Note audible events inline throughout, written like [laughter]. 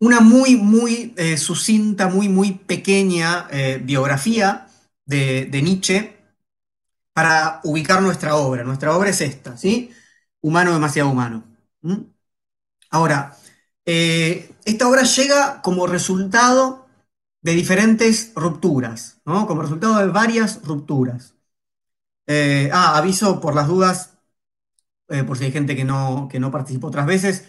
una muy, muy eh, sucinta, muy, muy pequeña eh, biografía de, de Nietzsche para ubicar nuestra obra. Nuestra obra es esta, ¿sí? Humano demasiado humano. Ahora, eh, esta obra llega como resultado de diferentes rupturas, ¿no? Como resultado de varias rupturas. Ah, aviso por las dudas, por si hay gente que no, que no participó otras veces,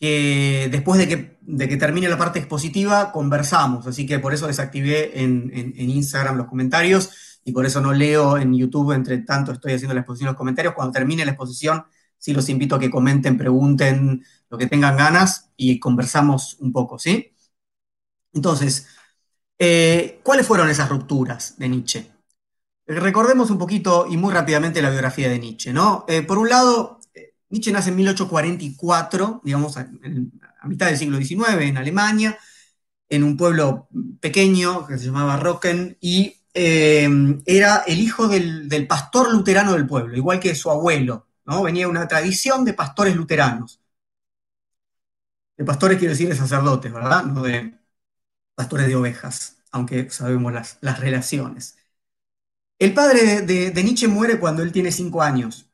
que después de que, de que termine la parte expositiva conversamos, así que por eso desactivé en, en- Instagram los comentarios y por eso no leo en YouTube, entre tanto estoy haciendo la exposición los comentarios. Cuando termine la exposición, sí los invito a que comenten, pregunten lo que tengan ganas y conversamos un poco, ¿sí? Entonces, eh, ¿cuáles fueron esas rupturas de Nietzsche? Recordemos un poquito y muy rápidamente la biografía de Nietzsche, ¿no? Eh, por un lado, Nietzsche nace en 1844, digamos, a, mitad del siglo XIX, en Alemania, en un pueblo pequeño que se llamaba Rocken, y eh, era el hijo del, pastor luterano del pueblo, igual que su abuelo, ¿no? Venía una tradición de pastores luteranos. De pastores quiero decir de sacerdotes, ¿verdad? No de pastores de ovejas, aunque sabemos las, las relaciones. El padre de, de- de Nietzsche muere cuando él tiene cinco años.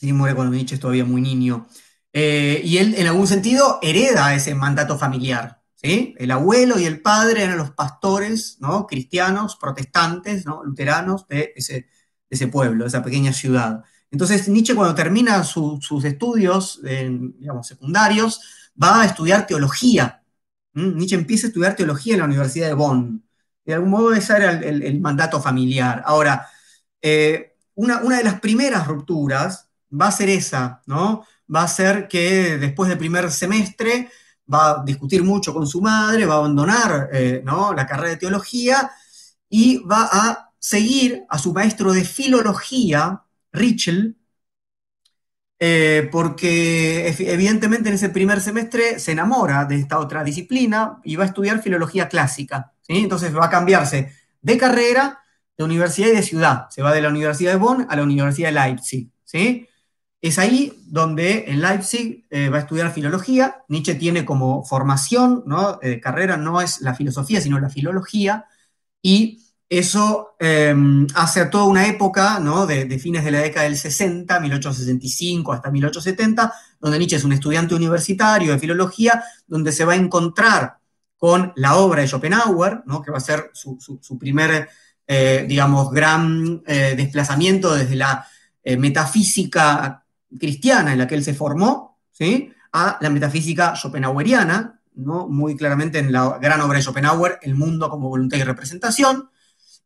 Sí, muere cuando Nietzsche es todavía muy niño. Eh, y él, en algún sentido, hereda ese mandato familiar. ¿sí? El abuelo y el padre eran los pastores ¿no? cristianos, protestantes, ¿no? luteranos de ese, pueblo, de esa pequeña ciudad. Entonces, Nietzsche, cuando termina su- sus estudios digamos, secundarios, va a estudiar teología. ¿Mm? Nietzsche empieza a estudiar teología en la Universidad de Bonn. De algún modo, ese era el mandato familiar. Ahora, eh, una, una de las primeras rupturas va a ser esa, ¿no? Va a ser que después del primer semestre va a discutir mucho con su madre, va a abandonar eh, ¿no? la carrera de teología y va a seguir a su maestro de filología, Ritschl, eh, porque ev- evidentemente en ese primer semestre se enamora de esta otra disciplina y va a estudiar filología clásica, ¿sí? Entonces va a cambiarse de carrera, de universidad y de ciudad. Se va de la Universidad de Bonn a la Universidad de Leipzig, ¿sí? Es ahí donde en Leipzig eh, va a estudiar filología. Nietzsche tiene como formación, ¿no? Eh, carrera no es la filosofía, sino la filología, y eso eh, hace a toda una época, ¿no? de, fines de la década del 60, 1865 hasta 1870, donde Nietzsche es un estudiante universitario de filología, donde se va a encontrar con la obra de Schopenhauer, ¿no? que va a ser su, su, su primer, eh, digamos, gran desplazamiento desde la metafísica cristiana en la que él se formó, ¿sí? a la metafísica schopenhaueriana, ¿no? muy claramente en la gran obra de Schopenhauer, El mundo como voluntad y representación,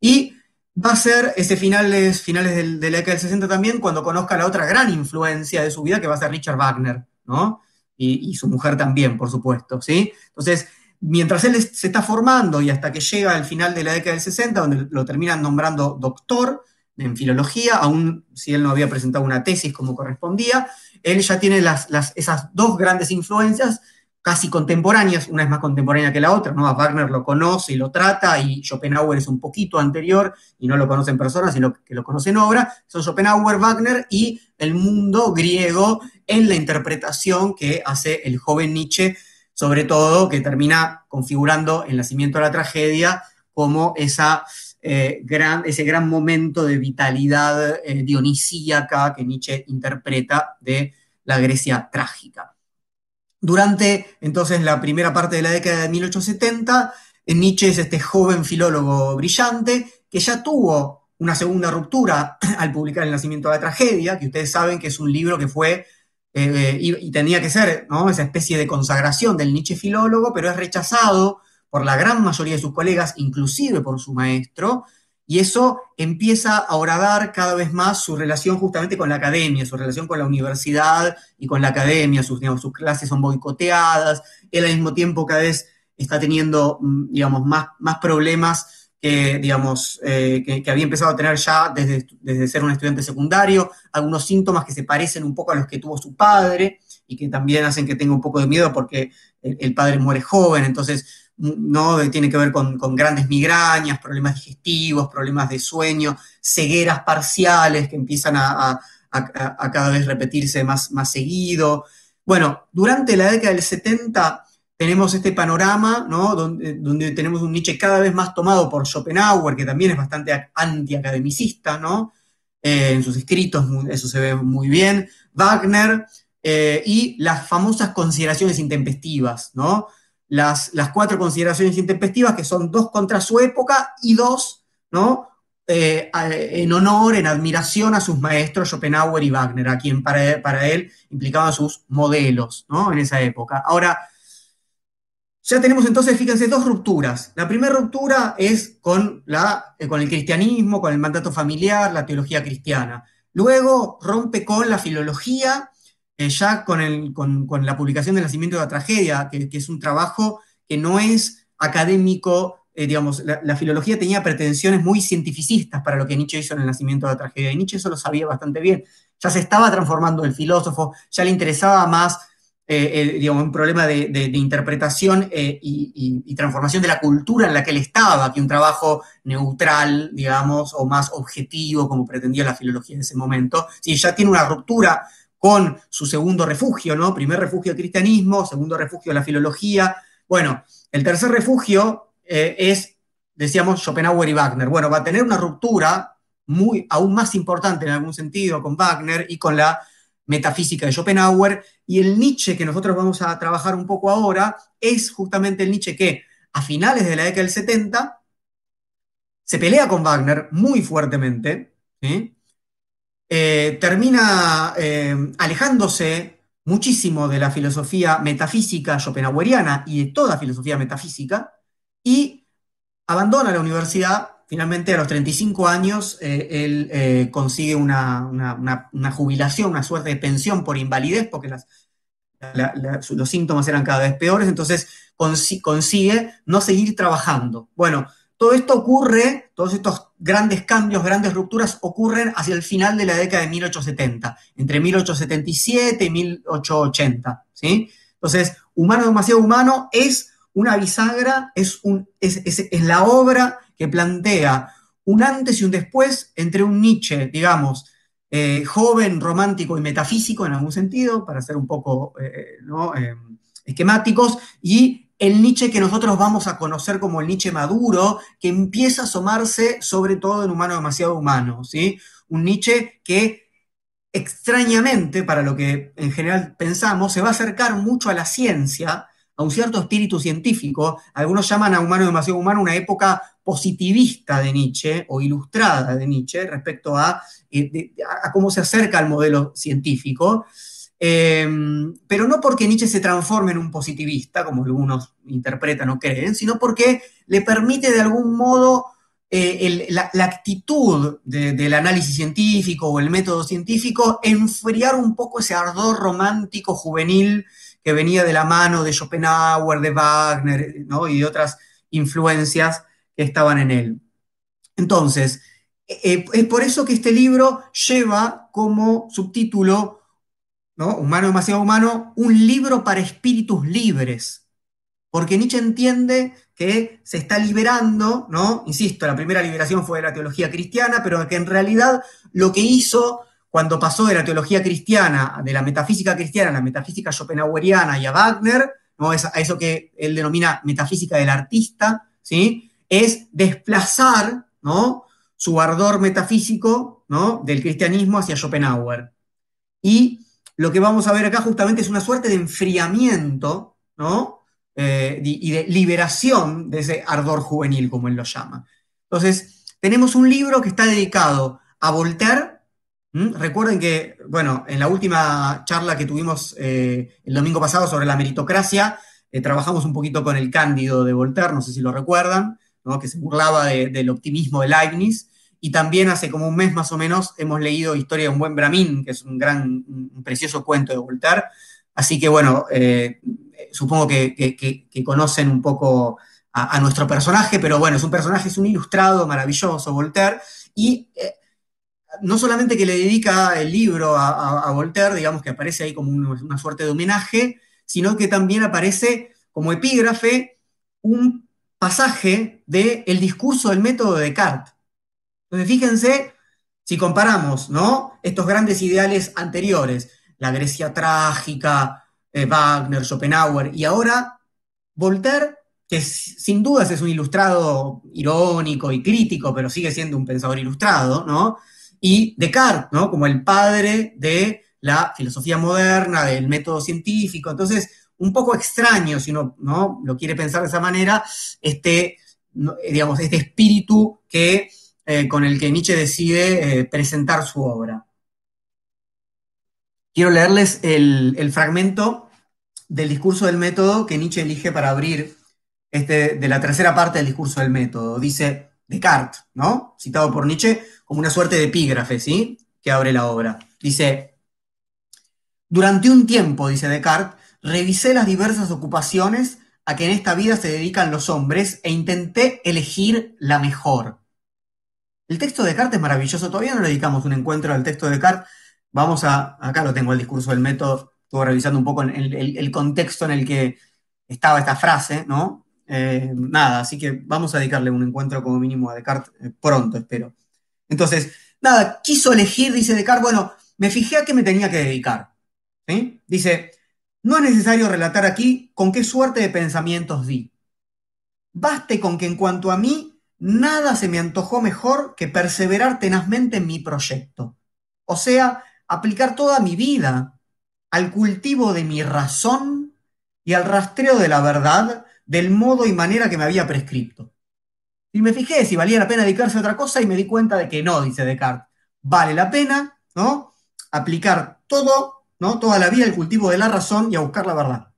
y va a ser ese finales, finales del, de la década del 60 también, cuando conozca la otra gran influencia de su vida, que va a ser Richard Wagner, ¿no? Y, y su mujer también, por supuesto, ¿sí? Entonces, mientras él se está formando y hasta que llega al final de la década del 60, donde lo terminan nombrando doctor en filología, aún si él no había presentado una tesis como correspondía, él ya tiene las, esas dos grandes influencias casi contemporáneas, una es más contemporánea que la otra, ¿no? A Wagner lo conoce y lo trata, y Schopenhauer es un poquito anterior y no lo conoce en persona, sino que lo conoce en obra, son Schopenhauer, Wagner y el mundo griego en la interpretación que hace el joven Nietzsche, sobre todo que termina configurando el nacimiento de la tragedia como esa, eh, ese gran momento de vitalidad eh, dionisíaca que Nietzsche interpreta de la Grecia trágica. Durante entonces la primera parte de la década de 1870, Nietzsche es este joven filólogo brillante que ya tuvo una segunda ruptura [clears throat] al publicar El nacimiento de la tragedia, que ustedes saben que es un libro que fue eh, y, tenía que ser esa especie de consagración del Nietzsche filólogo, pero es rechazado por la gran mayoría de sus colegas, inclusive por su maestro, y eso empieza a horadar cada vez más su relación justamente con la academia, su relación con la universidad y con la academia, sus, clases son boicoteadas, él al mismo tiempo cada vez está teniendo, digamos, más, más problemas que, digamos, eh, que, había empezado a tener ya desde, desde ser un estudiante secundario, algunos síntomas que se parecen un poco a los que tuvo su padre y que también hacen que tenga un poco de miedo porque el, el padre muere joven, entonces tiene que ver con, grandes migrañas, problemas digestivos, problemas de sueño, cegueras parciales que empiezan a, cada vez repetirse más, más seguido. Bueno, durante la década del 70, tenemos este panorama, ¿no? Donde, tenemos un Nietzsche cada vez más tomado por Schopenhauer, que también es bastante antiacademicista. Eh, en sus escritos, eso se ve muy bien. Wagner eh, y las famosas consideraciones intempestivas, ¿no? Las, las, cuatro consideraciones intempestivas, que son dos contra su época y dos, ¿no? Eh, en honor, en admiración a sus maestros Schopenhauer y Wagner, a quien para, para él implicaban sus modelos, ¿no? En esa época. Ahora, ya tenemos entonces, fíjense, dos rupturas. La primera ruptura es con, la, eh, con el cristianismo, con el mandato familiar, la teología cristiana. Luego rompe con la filología, eh, ya con, el, con, la publicación del nacimiento de la tragedia, que, es un trabajo que no es académico, eh, digamos, la, filología tenía pretensiones muy cientificistas para lo que Nietzsche hizo en el nacimiento de la tragedia, y Nietzsche eso lo sabía bastante bien. Ya se estaba transformando el filósofo, ya le interesaba más eh, digamos, un problema de, interpretación eh, y, transformación de la cultura en la que él estaba, que un trabajo neutral, digamos, o más objetivo, como pretendía la filología en ese momento. Sí, ya tiene una ruptura con su segundo refugio, ¿no? Primer refugio el cristianismo, segundo refugio la filología. Bueno, el tercer refugio eh, es, decíamos, Schopenhauer y Wagner. Bueno, va a tener una ruptura muy, aún más importante en algún sentido con Wagner y con la metafísica de Schopenhauer, y el Nietzsche que nosotros vamos a trabajar un poco ahora es justamente el Nietzsche que a finales de la década del 70 se pelea con Wagner muy fuertemente, eh, termina eh, alejándose muchísimo de la filosofía metafísica schopenhaueriana y de toda filosofía metafísica, y abandona la universidad finalmente a los 35 años eh, él consigue una, jubilación, una suerte de pensión por invalidez, porque los síntomas eran cada vez peores, entonces consigue no seguir trabajando. Bueno, todo esto ocurre, todos estos grandes cambios, grandes rupturas ocurren hacia el final de la década de 1870, entre 1877 y 1880, ¿sí? Entonces, Humano demasiado humano es una bisagra, es, un, es la obra que plantea un antes y un después entre un Nietzsche, digamos, eh, joven, romántico y metafísico en algún sentido, para ser un poco eh, eh, esquemáticos, y el Nietzsche que nosotros vamos a conocer como el Nietzsche maduro, que empieza a asomarse sobre todo en Humano demasiado humano, ¿sí? Un Nietzsche que extrañamente, para lo que en general pensamos, se va a acercar mucho a la ciencia, a un cierto espíritu científico. Algunos llaman a Humano demasiado humano una época positivista de Nietzsche o ilustrada de Nietzsche respecto a, eh, cómo se acerca al modelo científico. Eh, pero no porque Nietzsche se transforme en un positivista, como algunos interpretan o creen, sino porque le permite de algún modo eh, la, actitud del análisis científico o el método científico enfriar un poco ese ardor romántico juvenil que venía de la mano de Schopenhauer, de Wagner y de otras influencias que estaban en él. Entonces, eh, es por eso que este libro lleva como subtítulo, ¿no? Humano demasiado humano, un libro para espíritus libres. Porque Nietzsche entiende que se está liberando, ¿no? Insisto, la primera liberación fue de la teología cristiana, pero que en realidad lo que hizo cuando pasó de la teología cristiana, de la metafísica cristiana a la metafísica schopenhaueriana y a Wagner, ¿no? a eso que él denomina metafísica del artista, ¿sí? es desplazar ¿no? su ardor metafísico ¿no? del cristianismo hacia Schopenhauer. Y lo que vamos a ver acá justamente es una suerte de enfriamiento ¿no? Eh, y de liberación de ese ardor juvenil, como él lo llama. Entonces, tenemos un libro que está dedicado a Voltaire. Recuerden que, bueno, en la última charla que tuvimos eh, el domingo pasado sobre la meritocracia, eh, trabajamos un poquito con el Cándido de Voltaire, no sé si lo recuerdan, que se burlaba del optimismo de Leibniz. Y también hace como un mes más o menos hemos leído Historia de un buen Bramín, que es un gran, un precioso cuento de Voltaire. Así que bueno, eh, supongo que, conocen un poco a, nuestro personaje, pero bueno, es un personaje, es un ilustrado maravilloso, Voltaire. Y no solamente que le dedica el libro a, Voltaire, digamos que aparece ahí como una suerte de homenaje, sino que también aparece como epígrafe un pasaje del el discurso del método de Descartes. Entonces, fíjense, si comparamos ¿no? estos grandes ideales anteriores, la Grecia trágica, eh, Wagner, Schopenhauer, y ahora Voltaire, que sin dudas es un ilustrado irónico y crítico, pero sigue siendo un pensador ilustrado, ¿no? Y Descartes, ¿no? Como el padre de la filosofía moderna, del método científico. Entonces, un poco extraño, si uno ¿no? lo quiere pensar de esa manera, este, digamos, este espíritu que, eh, con el que Nietzsche decide eh, presentar su obra. Quiero leerles el, fragmento del discurso del método que Nietzsche elige para abrir este, de la tercera parte del discurso del método. Dice Descartes, ¿no? Citado por Nietzsche como una suerte de epígrafe, ¿sí? Que abre la obra. Dice, durante un tiempo, dice Descartes, revisé las diversas ocupaciones a que en esta vida se dedican los hombres e intenté elegir la mejor. El texto de Descartes es maravilloso, todavía no le dedicamos un encuentro al texto de Descartes, Vamos a, acá lo tengo el discurso del método, estuve revisando un poco el, contexto en el que estaba esta frase, ¿no? Eh, nada, así que vamos a dedicarle un encuentro como mínimo a Descartes eh, pronto, espero. Entonces, nada, quiso elegir, dice Descartes, bueno, me fijé a qué me tenía que dedicar. Dice, no es necesario relatar aquí con qué suerte de pensamientos di. Baste con que en cuanto a mí, nada se me antojó mejor que perseverar tenazmente en mi proyecto. O sea, aplicar toda mi vida al cultivo de mi razón y al rastreo de la verdad del modo y manera que me había prescrito. Y me fijé si valía la pena dedicarse a otra cosa y me di cuenta de que no, dice Descartes. Vale la pena, ¿no? Aplicar todo, ¿no? Toda la vida al cultivo de la razón y a buscar la verdad.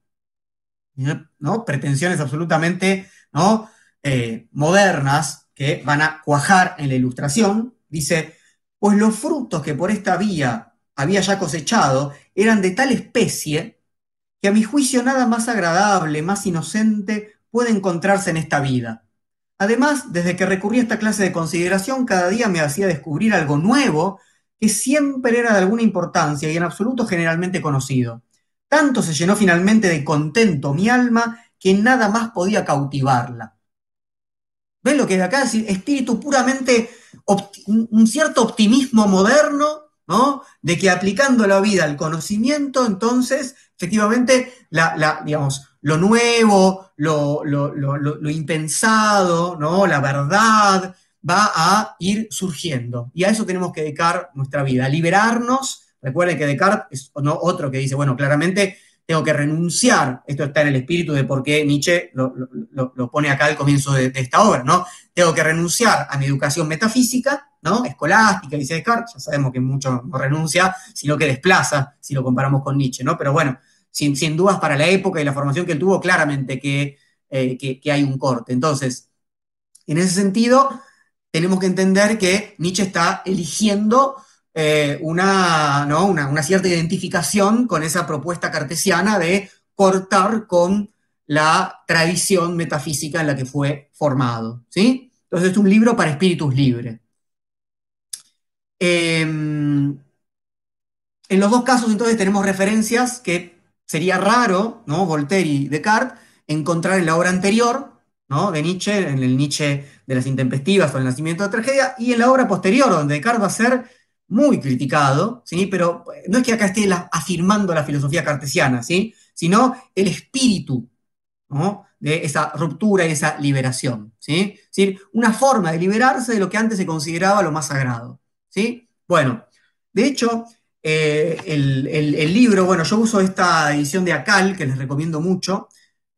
¿No? Pretensiones absolutamente, ¿no? Eh, modernas que van a cuajar en la ilustración. Dice, pues los frutos que por esta vía había ya cosechado eran de tal especie que a mi juicio nada más agradable, más inocente puede encontrarse en esta vida. Además, desde que recurrí a esta clase de consideración, cada día me hacía descubrir algo nuevo que siempre era de alguna importancia y en absoluto generalmente conocido. Tanto se llenó finalmente de contento mi alma que nada más podía cautivarla. ¿Ven lo que acá? Es espíritu puramente, un cierto optimismo moderno ¿no? De que aplicando la vida al conocimiento, entonces, efectivamente, la, digamos, lo nuevo, lo, lo, impensado, ¿no? La verdad va a ir surgiendo. Y a eso tenemos que dedicar nuestra vida, a liberarnos. Recuerden que Descartes es otro que dice, bueno, claramente tengo que renunciar, esto está en el espíritu de por qué Nietzsche lo, pone acá al comienzo de, esta obra, ¿no? Tengo que renunciar a mi educación metafísica ¿no? Escolástica, dice Descartes, ya sabemos que mucho no renuncia, sino que desplaza, si lo comparamos con Nietzsche, ¿no? Pero bueno, sin, dudas para la época y la formación que él tuvo, claramente eh, que, hay un corte. Entonces, en ese sentido, tenemos que entender que Nietzsche está eligiendo eh, una, una, cierta identificación con esa propuesta cartesiana de cortar con la tradición metafísica en la que fue formado. ¿sí? Entonces es un libro para espíritus libres. Em, en los dos casos, entonces, tenemos referencias que sería raro, ¿no? Voltaire y Descartes, encontrar en la obra anterior, ¿no? De Nietzsche, en el Nietzsche de las intempestivas o el nacimiento de la tragedia, y en la obra posterior, donde Descartes va a ser muy criticado, ¿sí? Pero no es que acá esté afirmando la filosofía cartesiana, ¿sí? Sino el espíritu, De esa ruptura y esa liberación, ¿sí? Es decir, una forma de liberarse de lo que antes se consideraba lo más sagrado. ¿sí? Bueno, de hecho, eh, el, libro, bueno, yo uso esta edición de Acal, que les recomiendo mucho.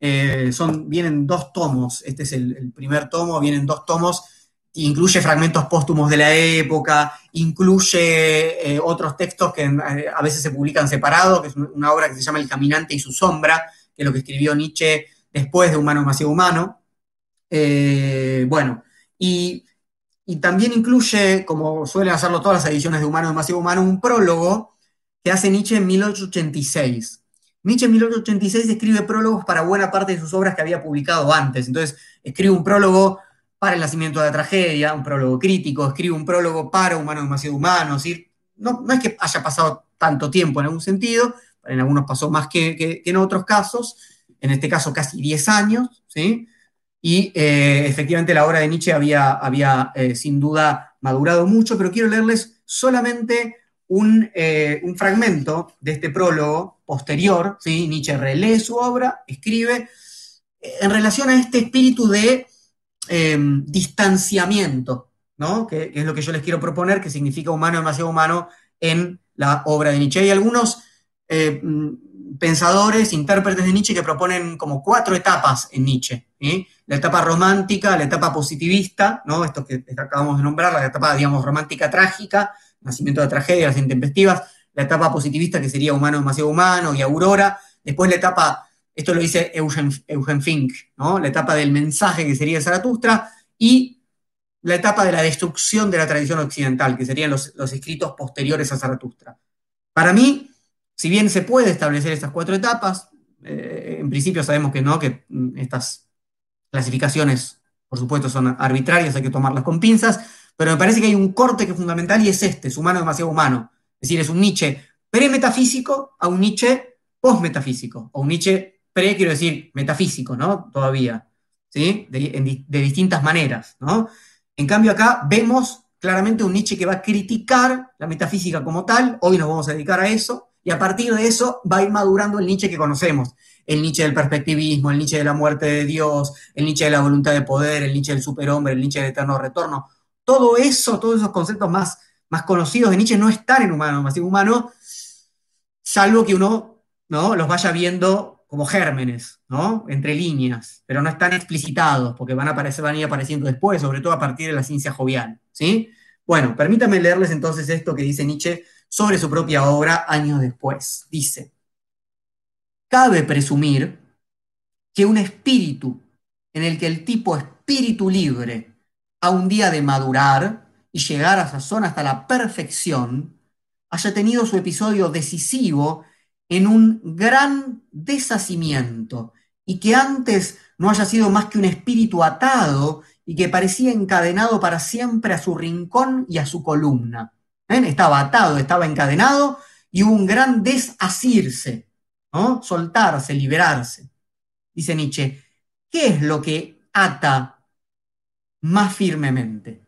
Eh, son, vienen dos tomos, este es el, primer tomo, vienen dos tomos, incluye fragmentos póstumos de la época, incluye eh, otros textos que a veces se publican separados, que es una obra que se llama El Caminante y su Sombra, que es lo que escribió Nietzsche después de Humano Demasiado Humano. bueno, y también incluye, como suelen hacerlo todas las ediciones de Humano Demasiado Humano, un prólogo que hace Nietzsche en 1886. Nietzsche en 1886 escribe prólogos para buena parte de sus obras que había publicado antes. Entonces, escribe un prólogo para el nacimiento de la tragedia, un prólogo crítico, escribe un prólogo para Humano Demasiado Humano. no, no es que haya pasado tanto tiempo en algún sentido, en algunos pasó más que, que en otros casos, en este caso casi 10 años, ¿sí? y eh, efectivamente la obra de Nietzsche había, había eh, sin duda madurado mucho, pero quiero leerles solamente un, eh, un, fragmento de este prólogo posterior. Nietzsche relee su obra, escribe, en relación a este espíritu de em, distanciamiento, ¿no? Que, es lo que yo les quiero proponer, que significa humano demasiado humano en la obra de Nietzsche. Hay algunos eh, pensadores, intérpretes de Nietzsche que proponen como cuatro etapas en Nietzsche. La etapa romántica, la etapa positivista, ¿no? Esto que acabamos de nombrar, la etapa, digamos, romántica trágica, nacimiento de tragedias intempestivas, la etapa positivista que sería humano demasiado humano y aurora, después la etapa, esto lo dice Eugen, Fink. La etapa del mensaje que sería Zaratustra y la etapa de la destrucción de la tradición occidental, que serían los, los escritos posteriores a Zaratustra. Para mí, si bien se puede establecer estas cuatro etapas, eh, en principio sabemos que no, que mm, estas clasificaciones, por supuesto, son arbitrarias, hay que tomarlas con pinzas, pero me parece que hay un corte que es fundamental y es este, es humano demasiado humano. Es decir, es un Nietzsche pre-metafísico a un Nietzsche post-metafísico, o un Nietzsche quiero decir, metafísico, ¿no? Todavía, ¿sí? De, distintas maneras, ¿no? En cambio acá vemos claramente un Nietzsche que va a criticar la metafísica como tal, hoy nos vamos a dedicar a eso, y a partir de eso va a ir madurando el Nietzsche que conocemos. El Nietzsche del perspectivismo, el Nietzsche de la muerte de Dios, el Nietzsche de la voluntad de poder, el Nietzsche del superhombre, el Nietzsche del eterno retorno. Todo eso, todos esos conceptos más, más conocidos de Nietzsche no están en humano, más humano, salvo que uno ¿no? los vaya viendo como gérmenes, ¿no? entre líneas, pero no están explicitados, porque van a, aparecer, van a ir apareciendo después, sobre todo a partir de la ciencia jovial. ¿sí? Bueno, permítanme leerles entonces esto que dice Nietzsche sobre su propia obra años después. Dice, cabe presumir que un espíritu en el que el tipo espíritu libre a un día de madurar y llegar a sazón hasta la perfección, haya tenido su episodio decisivo en un gran deshacimiento y que antes no haya sido más que un espíritu atado y que parecía encadenado para siempre a su rincón y a su columna. Estaba atado, estaba encadenado y hubo un gran desasirse, ¿no? soltarse, liberarse. Dice Nietzsche, ¿qué es lo que ata más firmemente?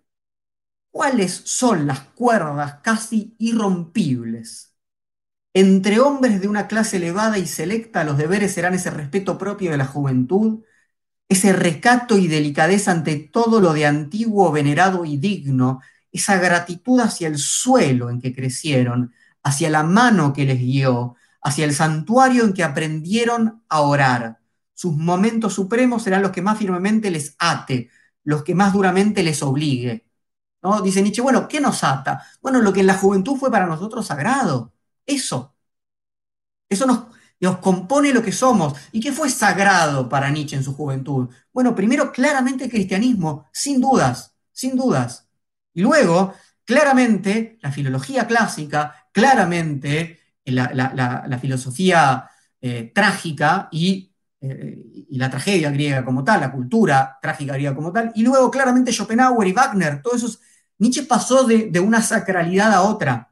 ¿Cuáles son las cuerdas casi irrompibles? Entre hombres de una clase elevada y selecta, los deberes serán ese respeto propio de la juventud, ese recato y delicadeza ante todo lo de antiguo, venerado y digno, esa gratitud hacia el suelo en que crecieron, hacia la mano que les guió, hacia el santuario en que aprendieron a orar. Sus momentos supremos serán los que más firmemente les ate, los que más duramente les obligue. ¿No? Dice Nietzsche, bueno, ¿qué nos ata? Bueno, lo que en la juventud fue para nosotros sagrado. Eso. Eso nos, nos compone lo que somos. ¿Y qué fue sagrado para Nietzsche en su juventud? Bueno, primero, claramente el cristianismo, sin dudas, sin dudas. Y luego, claramente, la filología clásica, claramente la, filosofía eh, trágica y, eh, y, la tragedia griega como tal, la cultura trágica griega como tal, y luego claramente Schopenhauer y Wagner, todos esos, Nietzsche pasó de, una sacralidad a otra.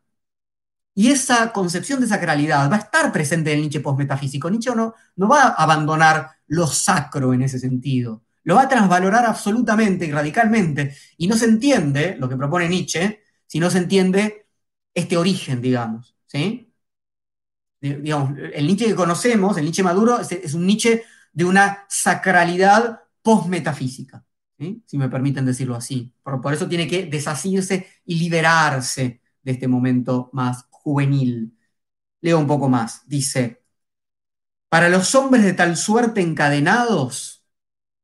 Y esa concepción de sacralidad va a estar presente en el Nietzsche postmetafísico. Nietzsche no, no va a abandonar lo sacro en ese sentido lo va a transvalorar absolutamente y radicalmente. Y no se entiende lo que propone Nietzsche si no se entiende este origen, digamos. ¿sí? Digamos, el Nietzsche que conocemos, el Nietzsche maduro, es, un Nietzsche de una sacralidad postmetafísica, ¿sí? si me permiten decirlo así. Por, por eso tiene que desasirse y liberarse de este momento más juvenil. Leo un poco más. Dice, para los hombres de tal suerte encadenados,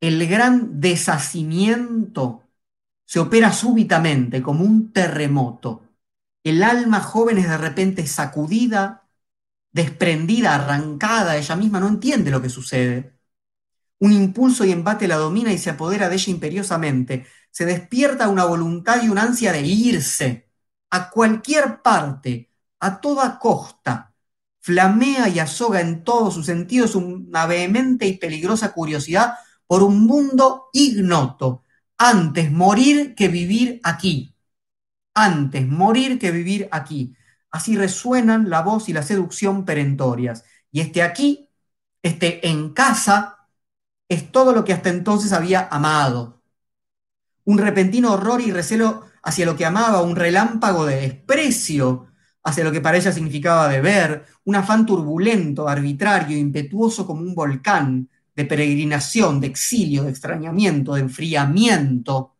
el gran deshacimiento se opera súbitamente como un terremoto. El alma joven es de repente sacudida, desprendida, arrancada, ella misma no entiende lo que sucede. Un impulso y embate la domina y se apodera de ella imperiosamente. Se despierta una voluntad y una ansia de irse a cualquier parte, a toda costa. Flamea y azoga en todos sus sentidos una vehemente y peligrosa curiosidad por un mundo ignoto. Antes morir que vivir aquí. Antes morir que vivir aquí. Así resuenan la voz y la seducción perentorias. Y este aquí, este en casa, es todo lo que hasta entonces había amado. Un repentino horror y recelo hacia lo que amaba, un relámpago de desprecio hacia lo que para ella significaba deber, un afán turbulento, arbitrario, impetuoso como un volcán, de peregrinación, de exilio, de extrañamiento, de enfriamiento,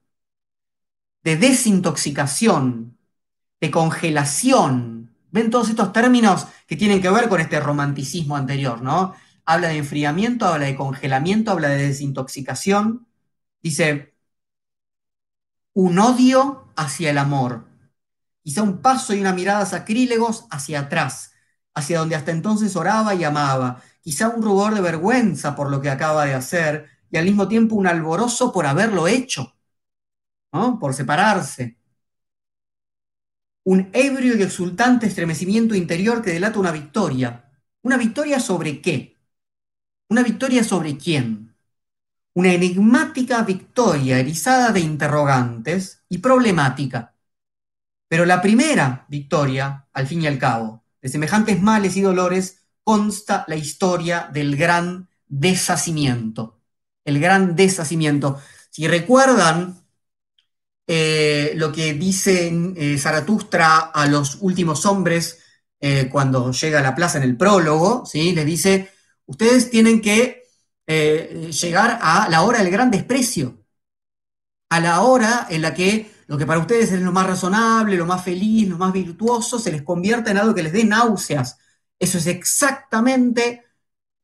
de desintoxicación, de congelación. ¿Ven todos estos términos que tienen que ver con este romanticismo anterior, ¿no? Habla de enfriamiento, habla de congelamiento, habla de desintoxicación. Dice, un odio hacia el amor. Quizá un paso y una mirada sacrílegos hacia atrás, hacia donde hasta entonces oraba y amaba. Quizá un rubor de vergüenza por lo que acaba de hacer y al mismo tiempo un alborozo por haberlo hecho, ¿no? por separarse. Un ebrio y exultante estremecimiento interior que delata una victoria. ¿Una victoria sobre qué? ¿Una victoria sobre quién? Una enigmática victoria erizada de interrogantes y problemática. Pero la primera victoria, al fin y al cabo, de semejantes males y dolores, consta la historia del gran deshacimiento. El gran deshacimiento. Si recuerdan eh, lo que dice eh, Zaratustra a los últimos hombres eh, cuando llega a la plaza en el prólogo, ¿sí? les dice, ustedes tienen que llegar a la hora del gran desprecio, a la hora en la que lo que para ustedes es lo más razonable, lo más feliz, lo más virtuoso, se les convierte en algo que les dé náuseas. Eso es exactamente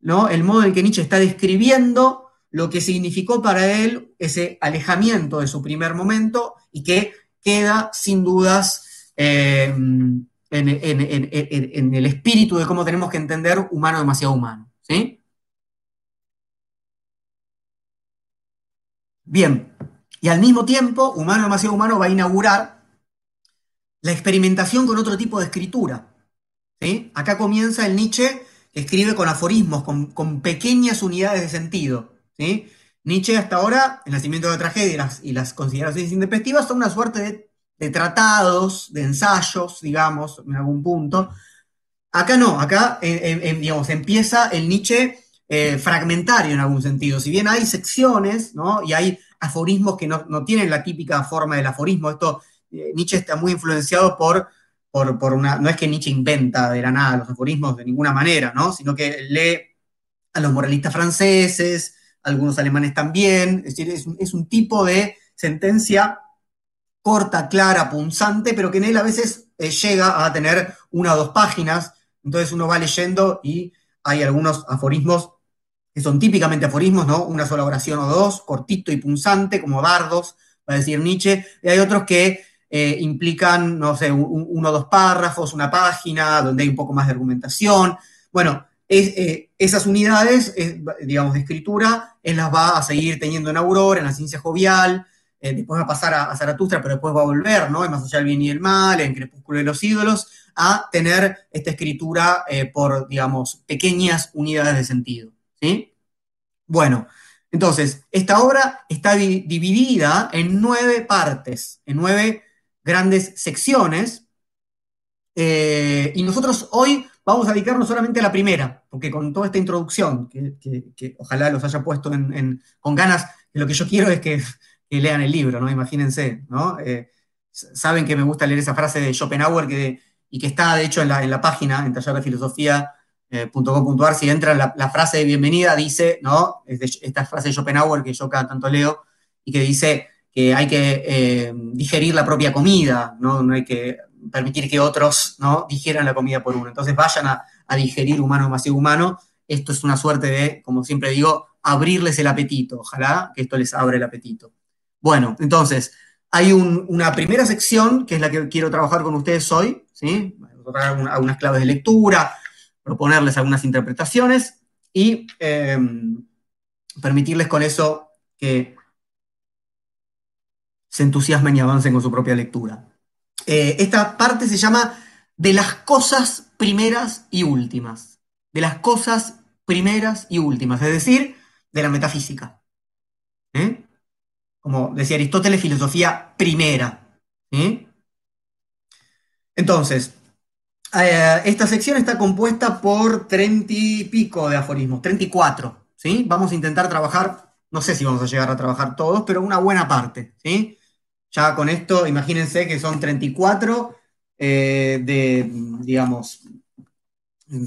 ¿no? el modo en que Nietzsche está describiendo lo que significó para él ese alejamiento de su primer momento y que queda sin dudas eh, en, el espíritu de cómo tenemos que entender humano demasiado humano. ¿sí? Bien, y al mismo tiempo, humano demasiado humano va a inaugurar la experimentación con otro tipo de escritura. ¿sí? Acá comienza el Nietzsche que escribe con aforismos, con, con pequeñas unidades de sentido. Nietzsche hasta ahora, el nacimiento de la tragedia y las, consideraciones intempestivas son una suerte de, tratados, de ensayos, digamos, en algún punto. Acá no, acá digamos, empieza el Nietzsche eh, fragmentario en algún sentido. Si bien hay secciones ¿no? y hay aforismos que no, tienen la típica forma del aforismo, esto eh, Nietzsche está muy influenciado por, por, una... No es que Nietzsche inventa de la nada los aforismos de ninguna manera, ¿no? sino que lee a los moralistas franceses, algunos alemanes también, es decir, es un, tipo de sentencia corta, clara, punzante, pero que en él a veces eh, llega a tener una o dos páginas, entonces uno va leyendo y hay algunos aforismos que son típicamente aforismos, ¿no? Una sola oración o dos, cortito y punzante, como dardos, va a decir Nietzsche, y hay otros que eh, implican, no sé, uno o dos párrafos, una página, donde hay un poco más de argumentación. Bueno, eh, esas unidades, digamos, de escritura, él las va a seguir teniendo en Aurora, en la ciencia jovial, eh, después va a pasar a, Zaratustra, pero después va a volver, ¿no? En Más allá del bien y el mal, en Crepúsculo de los ídolos, a tener esta escritura por, digamos, pequeñas unidades de sentido, Bueno, entonces, esta obra está dividida en nueve partes, en nueve grandes secciones, y nosotros hoy Vamos a dedicarnos solamente a la primera, porque con toda esta introducción, que, ojalá los haya puesto con ganas, lo que yo quiero es que, lean el libro, ¿no? Imagínense, ¿no? Eh, saben que me gusta leer esa frase de Schopenhauer que, y que está, de hecho, en la, en la página, en tallardefilosofía.com.ar, si entran, la, frase de bienvenida dice, ¿no? esta frase de Schopenhauer que yo cada tanto leo, y que dice que hay que eh, digerir la propia comida, ¿no? No hay que permitir que otros ¿no? digieran la comida por uno. Entonces vayan a, digerir humano demasiado humano. Esto es una suerte de, como siempre digo, abrirles el apetito. Ojalá que esto les abra el apetito. Bueno, entonces, hay una primera sección, que es la que quiero trabajar con ustedes hoy, ¿sí? algunas claves de lectura, proponerles algunas interpretaciones y em, permitirles con eso que se entusiasmen y avancen con su propia lectura. Eh, esta parte se llama de las cosas primeras y últimas. De las cosas primeras y últimas, es decir, de la metafísica. ¿Eh? Como decía Aristóteles, filosofía primera. ¿eh? Entonces, esta sección está compuesta por treinta y pico de aforismos, 34. ¿sí? Vamos a intentar trabajar, no sé si vamos a llegar a trabajar todos, pero una buena parte. ¿sí? Ya con esto, imagínense que son 34 eh, de, digamos,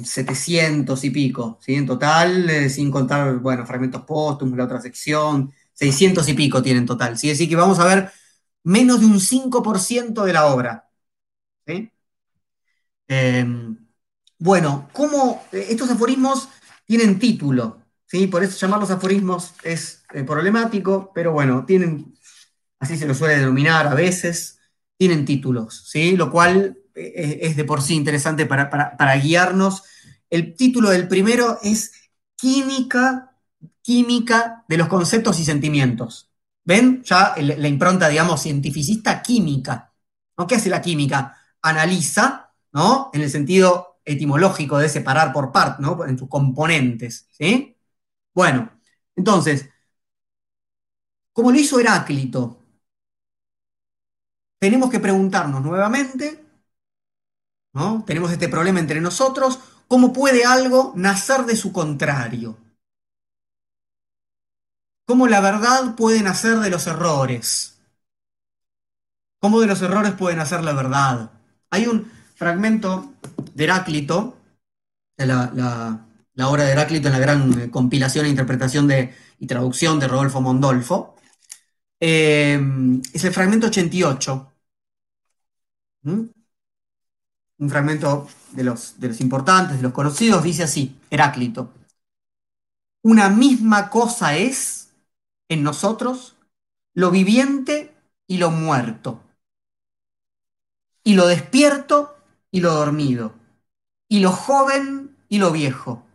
700 y pico, ¿sí? En total, eh, sin contar, bueno, fragmentos póstumos, la otra sección, 600 y pico tiene en total, ¿sí? Así que vamos a ver menos de un 5% de la obra. Em, bueno, ¿cómo estos aforismos tienen título? ¿sí? Por eso llamarlos aforismos es eh, problemático, pero bueno, tienen, así se lo suele denominar a veces, tienen títulos, ¿sí? Lo cual eh, es de por sí interesante para, guiarnos. El título del primero es Química, Química de los conceptos y sentimientos. ¿Ven? Ya la impronta, digamos, cientificista química. ¿no? ¿Qué hace la química? Analiza, ¿no? En el sentido etimológico de separar por parte, ¿no? En sus componentes, ¿sí? Bueno, entonces, como lo hizo Heráclito, tenemos que preguntarnos nuevamente tenemos este problema entre nosotros, ¿cómo puede algo nacer de su contrario? ¿Cómo la verdad puede nacer de los errores? ¿Cómo de los errores puede nacer la verdad? Hay un fragmento de Heráclito, de la, obra de Heráclito en la gran eh, compilación e interpretación de, y traducción de Rodolfo Mondolfo. Eh, es el fragmento 88 un fragmento de los, de los importantes, de los conocidos, dice así, Heráclito. Una misma cosa es en nosotros lo viviente y lo muerto, y lo despierto y lo dormido, y lo joven y lo viejo.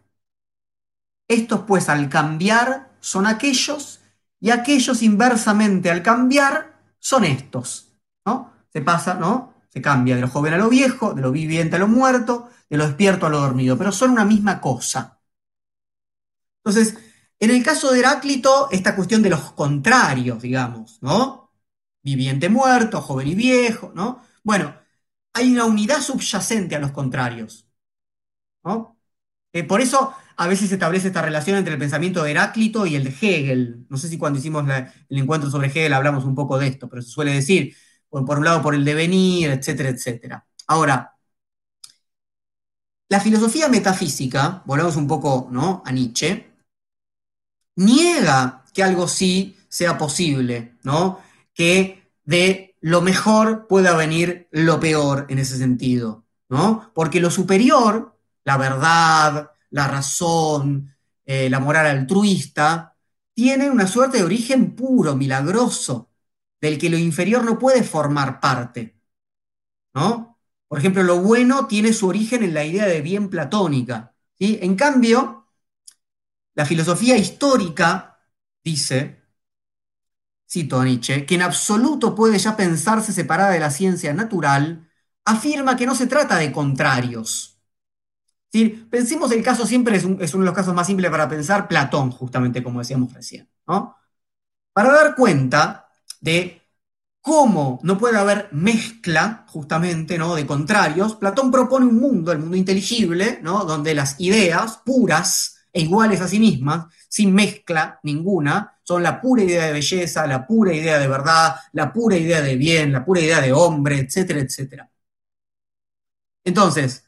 Estos pues al cambiar son aquellos y aquellos inversamente al cambiar son estos. ¿no? Se pasa, ¿no? Se cambia de lo joven a lo viejo, de lo viviente a lo muerto, de lo despierto a lo dormido, pero son una misma cosa. Entonces, en el caso de Heráclito, esta cuestión de los contrarios, digamos, ¿no? Viviente muerto, joven y viejo, ¿no? Bueno, hay una unidad subyacente a los contrarios, ¿no? Eh, por eso a veces se establece esta relación entre el pensamiento de Heráclito y el de Hegel. No sé si cuando hicimos el encuentro sobre Hegel hablamos un poco de esto, pero se suele decir, por un lado por el devenir, etcétera, etcétera. Ahora, la filosofía metafísica, volvemos un poco ¿no? a Nietzsche, niega que algo sí sea posible, ¿no? que de lo mejor pueda venir lo peor en ese sentido, ¿no? porque lo superior, la verdad, la razón, eh, la moral altruista, tiene una suerte de origen puro, milagroso, del que lo inferior no puede formar parte. ¿no? Por ejemplo, lo bueno tiene su origen en la idea de bien platónica. ¿sí? En cambio, la filosofía histórica dice, cito Nietzsche, que en absoluto puede ya pensarse separada de la ciencia natural, afirma que no se trata de contrarios. ¿Sí? Pensemos el caso siempre, es, uno de los casos más simples para pensar, Platón, justamente como decíamos recién. ¿no? Para dar cuenta de cómo no puede haber mezcla, justamente, ¿no? de contrarios, Platón propone un mundo, el mundo inteligible, donde las ideas puras e iguales a sí mismas, sin mezcla ninguna, son la pura idea de belleza, la pura idea de verdad, la pura idea de bien, la pura idea de hombre, etcétera, etcétera. Entonces,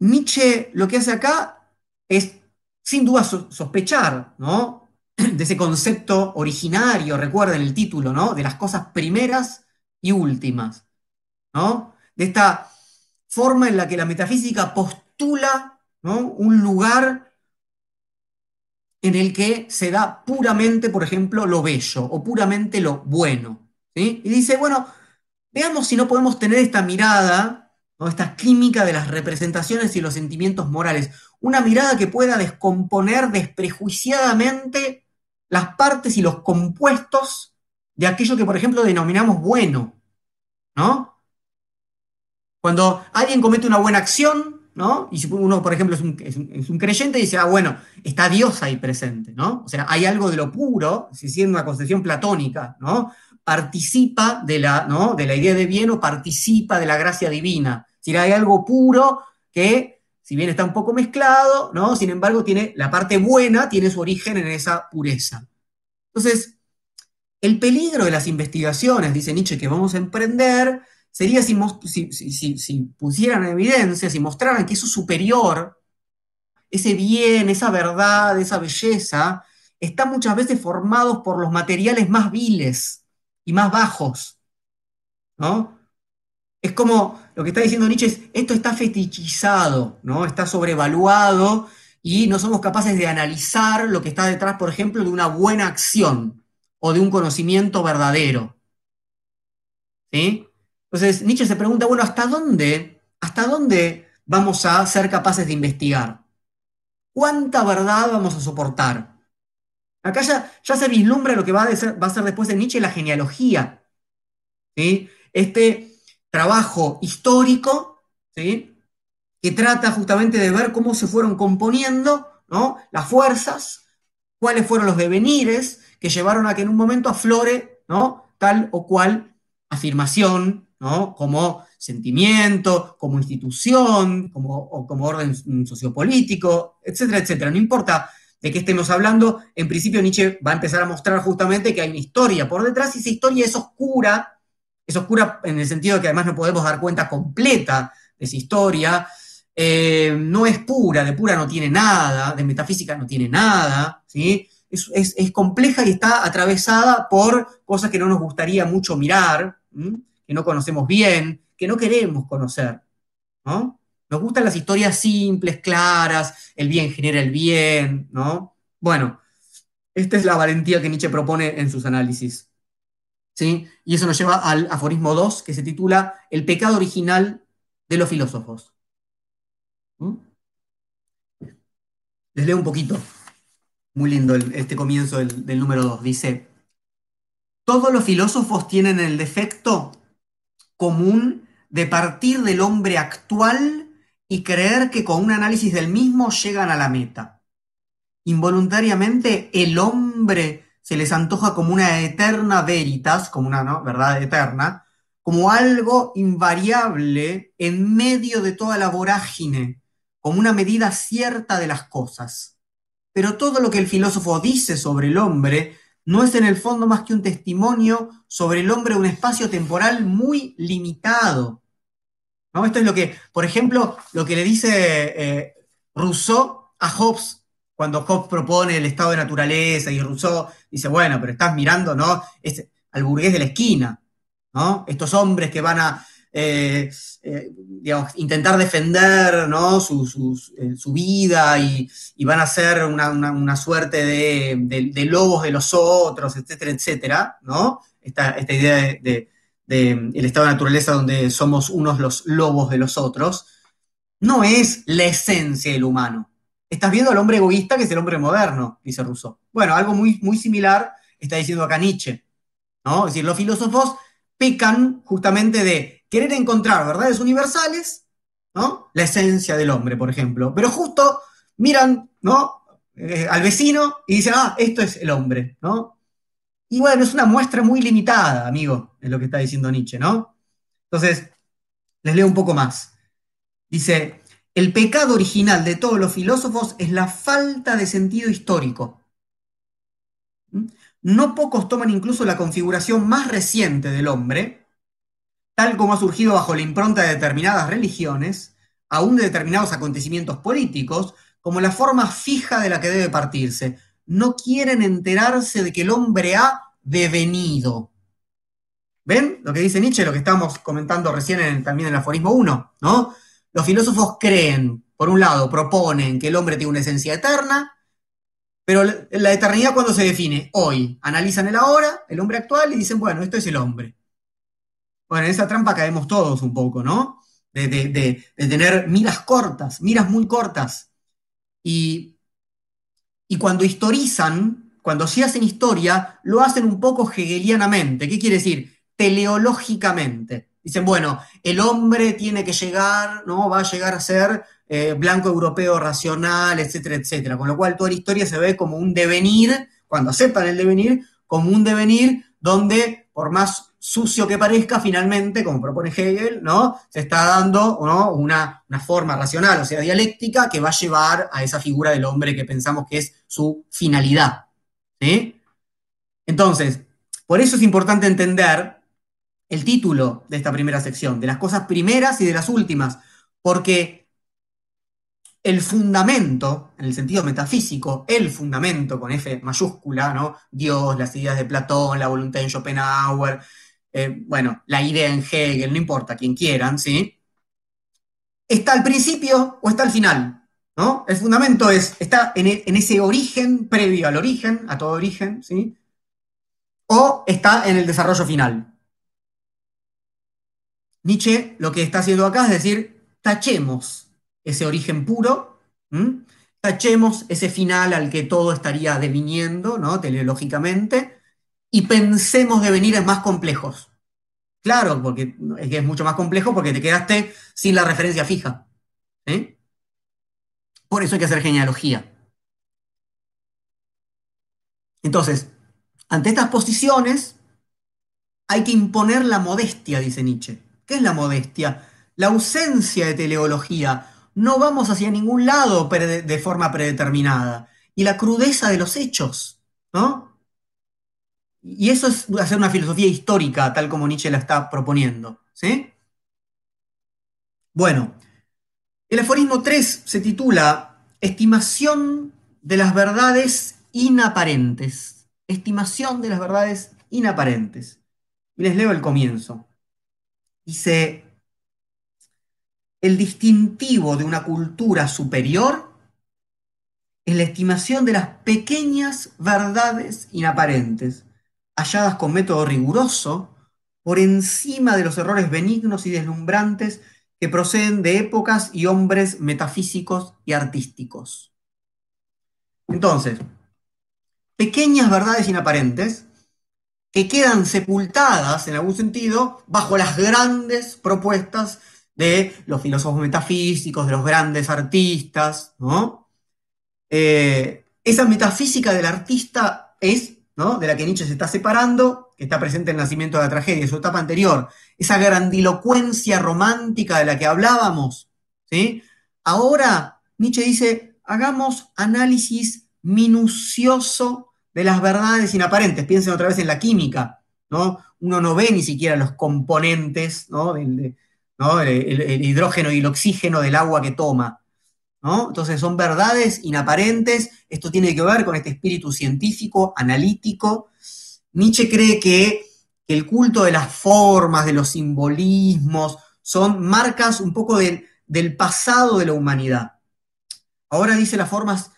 Nietzsche lo que hace acá es, sin duda, sospechar, ¿no? [clears throat] de ese concepto originario, recuerden el título, ¿no? De las cosas primeras y últimas, ¿no? De esta forma en la que la metafísica postula, ¿no? Un lugar en el que se da puramente, por ejemplo, lo bello o puramente lo bueno. Y dice, bueno, veamos si no podemos tener esta mirada, ¿no? esta química de las representaciones y los sentimientos morales, una mirada que pueda descomponer desprejuiciadamente las partes y los compuestos de aquello que, por ejemplo, denominamos bueno, ¿no? Cuando alguien comete una buena acción, ¿no? Y si uno, por ejemplo, es un, creyente y dice, ah, bueno, está Dios ahí presente, ¿no? O sea, hay algo de lo puro, si siendo una concepción platónica, ¿no? Participa de la, ¿no? de la idea de bien o participa de la gracia divina. Si hay algo puro que si bien está un poco mezclado, ¿no? Sin embargo, tiene la parte buena, tiene su origen en esa pureza. Entonces, el peligro de las investigaciones, dice Nietzsche, que vamos a emprender, sería si, si, pusieran en evidencia, si mostraran que eso superior, ese bien, esa verdad, esa belleza, está muchas veces formado por los materiales más viles y más bajos. ¿no? Es como lo que está diciendo Nietzsche es, esto está fetichizado, ¿no? Está sobrevaluado y no somos capaces de analizar lo que está detrás, por ejemplo, de una buena acción o de un conocimiento verdadero. ¿Sí? Entonces, Nietzsche se pregunta, bueno, ¿hasta dónde, hasta dónde vamos a ser capaces de investigar? ¿Cuánta verdad vamos a soportar? Acá ya, se vislumbra lo que va a, ser, va a ser después de Nietzsche la genealogía. ¿sí? Este, trabajo histórico, ¿sí? que trata justamente de ver cómo se fueron componiendo ¿no? las fuerzas, cuáles fueron los devenires que llevaron a que en un momento aflore ¿no? tal o cual afirmación, como sentimiento, como institución, como, como orden sociopolítico, etcétera, etcétera. No importa de qué estemos hablando, en principio Nietzsche va a empezar a mostrar justamente que hay una historia por detrás y esa historia es oscura, es oscura en el sentido de que además no podemos dar cuenta completa de esa historia. Eh, no es pura, de pura no tiene nada, de metafísica no tiene nada, ¿sí? Es, compleja y está atravesada por cosas que no nos gustaría mucho mirar, que no conocemos bien, que no queremos conocer, ¿no? Nos gustan las historias simples, claras, el bien genera el bien, ¿no? Bueno, esta es la valentía que Nietzsche propone en sus análisis. Y eso nos lleva al aforismo 2, que se titula El pecado original de los filósofos. ¿Mm? Les leo un poquito. Muy lindo este comienzo del, del número 2. Dice, todos los filósofos tienen el defecto común de partir del hombre actual y creer que con un análisis del mismo llegan a la meta. Involuntariamente el hombre se les antoja como una eterna veritas, como una verdad eterna, como algo invariable en medio de toda la vorágine, como una medida cierta de las cosas. Pero todo lo que el filósofo dice sobre el hombre no es en el fondo más que un testimonio sobre el hombre de un espacio temporal muy limitado. ¿No? Esto es lo que, por ejemplo, lo que le dice eh, Rousseau a Hobbes cuando Hobbes propone el estado de naturaleza y Rousseau dice, bueno, pero estás mirando, ¿no? al burgués de la esquina, ¿no? Estos hombres que van a, eh, eh, intentar defender, ¿no? Su, eh, vida y, van a ser una, suerte de, lobos de los otros, etcétera, etcétera, ¿no? Esta, idea de, el estado de naturaleza donde somos unos los lobos de los otros, no es la esencia del humano estás viendo al hombre egoísta que es el hombre moderno, dice Rousseau. Bueno, algo muy, muy similar está diciendo acá Nietzsche. ¿no? Es decir, los filósofos pecan justamente de querer encontrar verdades universales, ¿no? La esencia del hombre, por ejemplo. Pero justo miran, ¿no? Eh, al vecino y dicen, ah, esto es el hombre, ¿no? Y bueno, es una muestra muy limitada, amigo, es lo que está diciendo Nietzsche, ¿no? Entonces, les leo un poco más. Dice, el pecado original de todos los filósofos es la falta de sentido histórico. ¿Mm? No pocos toman incluso la configuración más reciente del hombre, tal como ha surgido bajo la impronta de determinadas religiones, aún de determinados acontecimientos políticos, como la forma fija de la que debe partirse. No quieren enterarse de que el hombre ha devenido. ¿Ven lo que dice Nietzsche, lo que estamos comentando recién también en el aforismo 1? ¿no? Los filósofos creen, por un lado, proponen que el hombre tiene una esencia eterna, pero la eternidad cuando se define, hoy, analizan el ahora, el hombre actual, y dicen, bueno, esto es el hombre. Bueno, en esa trampa caemos todos un poco, ¿no? De, tener miras cortas, miras muy cortas. Y, y cuando historizan, cuando se hacen historia, lo hacen un poco hegelianamente. ¿Qué quiere decir? Teleológicamente. Dicen, bueno, el hombre tiene que llegar, ¿no? Va a llegar a ser eh, blanco europeo racional, etcétera, etcétera. Con lo cual toda la historia se ve como un devenir, cuando aceptan el devenir, como un devenir donde, por más sucio que parezca, finalmente, como propone Hegel, ¿no? Se está dando una, una, forma racional, o sea, dialéctica, que va a llevar a esa figura del hombre que pensamos que es su finalidad. Entonces, por eso es importante entender el título de esta primera sección, de las cosas primeras y de las últimas, porque el fundamento, en el sentido metafísico, el fundamento con F mayúscula, ¿no? Dios, las ideas de Platón, la voluntad en Schopenhauer, eh, bueno, la idea en Hegel, no importa, quien quieran, ¿sí? ¿Está al principio o está al final? ¿No? El fundamento es, está en, en ese origen previo al origen, a todo origen, ¿sí? O está en el desarrollo final. Nietzsche lo que está haciendo acá es decir, tachemos ese origen puro, tachemos ese final al que todo estaría deviniendo, ¿no? teleológicamente, y pensemos devenires más complejos. Claro, porque es que es mucho más complejo porque te quedaste sin la referencia fija. Por eso hay que hacer genealogía. Entonces, ante estas posiciones, hay que imponer la modestia, dice Nietzsche. ¿Qué es la modestia? La ausencia de teleología. No vamos hacia ningún lado de forma predeterminada. Y la crudeza de los hechos, ¿no? Y eso es hacer una filosofía histórica, tal como Nietzsche la está proponiendo, ¿sí? Bueno, el aforismo 3 se titula Estimación de las verdades inaparentes. Estimación de las verdades inaparentes. Y les leo el comienzo. Dice, el distintivo de una cultura superior es la estimación de las pequeñas verdades inaparentes, halladas con método riguroso, por encima de los errores benignos y deslumbrantes que proceden de épocas y hombres metafísicos y artísticos. Entonces, pequeñas verdades inaparentes que quedan sepultadas, en algún sentido, bajo las grandes propuestas de los filósofos metafísicos, de los grandes artistas, ¿no? Eh, esa metafísica del artista es, ¿no? De la que Nietzsche se está separando, que está presente en el nacimiento de la tragedia, su etapa anterior, esa grandilocuencia romántica de la que hablábamos, ¿sí? Ahora Nietzsche dice, hagamos análisis minucioso de las verdades inaparentes. Piensen otra vez en la química, ¿no? Uno no ve ni siquiera los componentes, ¿no? El, hidrógeno y el oxígeno del agua que toma, Entonces son verdades inaparentes. Esto tiene que ver con este espíritu científico, analítico. Nietzsche cree que el culto de las formas, de los simbolismos, son marcas un poco del pasado de la humanidad. Ahora dice las formas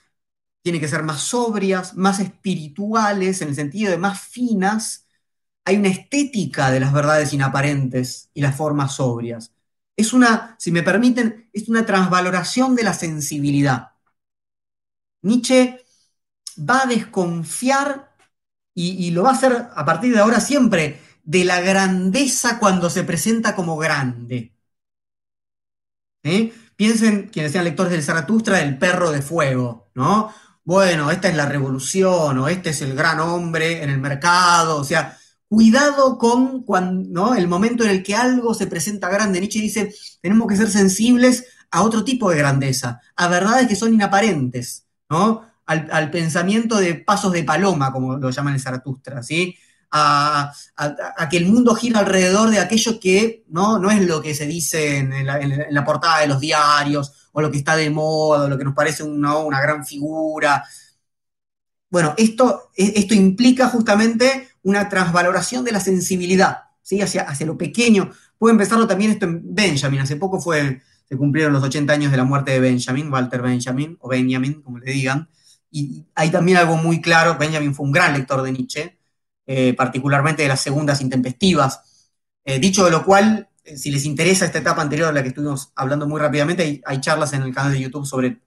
tienen que ser más sobrias, más espirituales, en el sentido de más finas. Hay una estética de las verdades inaparentes y las formas sobrias. Es una, si me permiten, es una transvaloración de la sensibilidad. Nietzsche va a desconfiar, y, lo va a hacer a partir de ahora siempre, de la grandeza cuando se presenta como grande. ¿Eh? Piensen, quienes sean lectores del Zaratustra, del perro de fuego, ¿no? bueno, esta es la revolución o este es el gran hombre en el mercado, o sea, cuidado con cuando, el momento en el que algo se presenta grande. Nietzsche dice, tenemos que ser sensibles a otro tipo de grandeza, a verdades que son inaparentes, ¿no? Al, pensamiento de pasos de paloma, como lo llaman en Zaratustra, ¿sí? A, que el mundo gira alrededor de aquello que no, no es lo que se dice en la portada de los diarios o lo que está de moda, o lo que nos parece una, una gran figura. Bueno, esto, esto implica justamente una transvaloración de la sensibilidad, ¿sí? hacia, hacia lo pequeño. Puede empezarlo también esto en Benjamin, hace poco fue, se cumplieron los 80 años de la muerte de Benjamin, Walter Benjamin, o Benjamin, como le digan, y hay también algo muy claro, Benjamin fue un gran lector de Nietzsche, eh, particularmente de las segundas intempestivas, eh, dicho de lo cual, eh, si les interesa esta etapa anterior a la que estuvimos hablando muy rápidamente, hay, charlas en el canal de YouTube sobre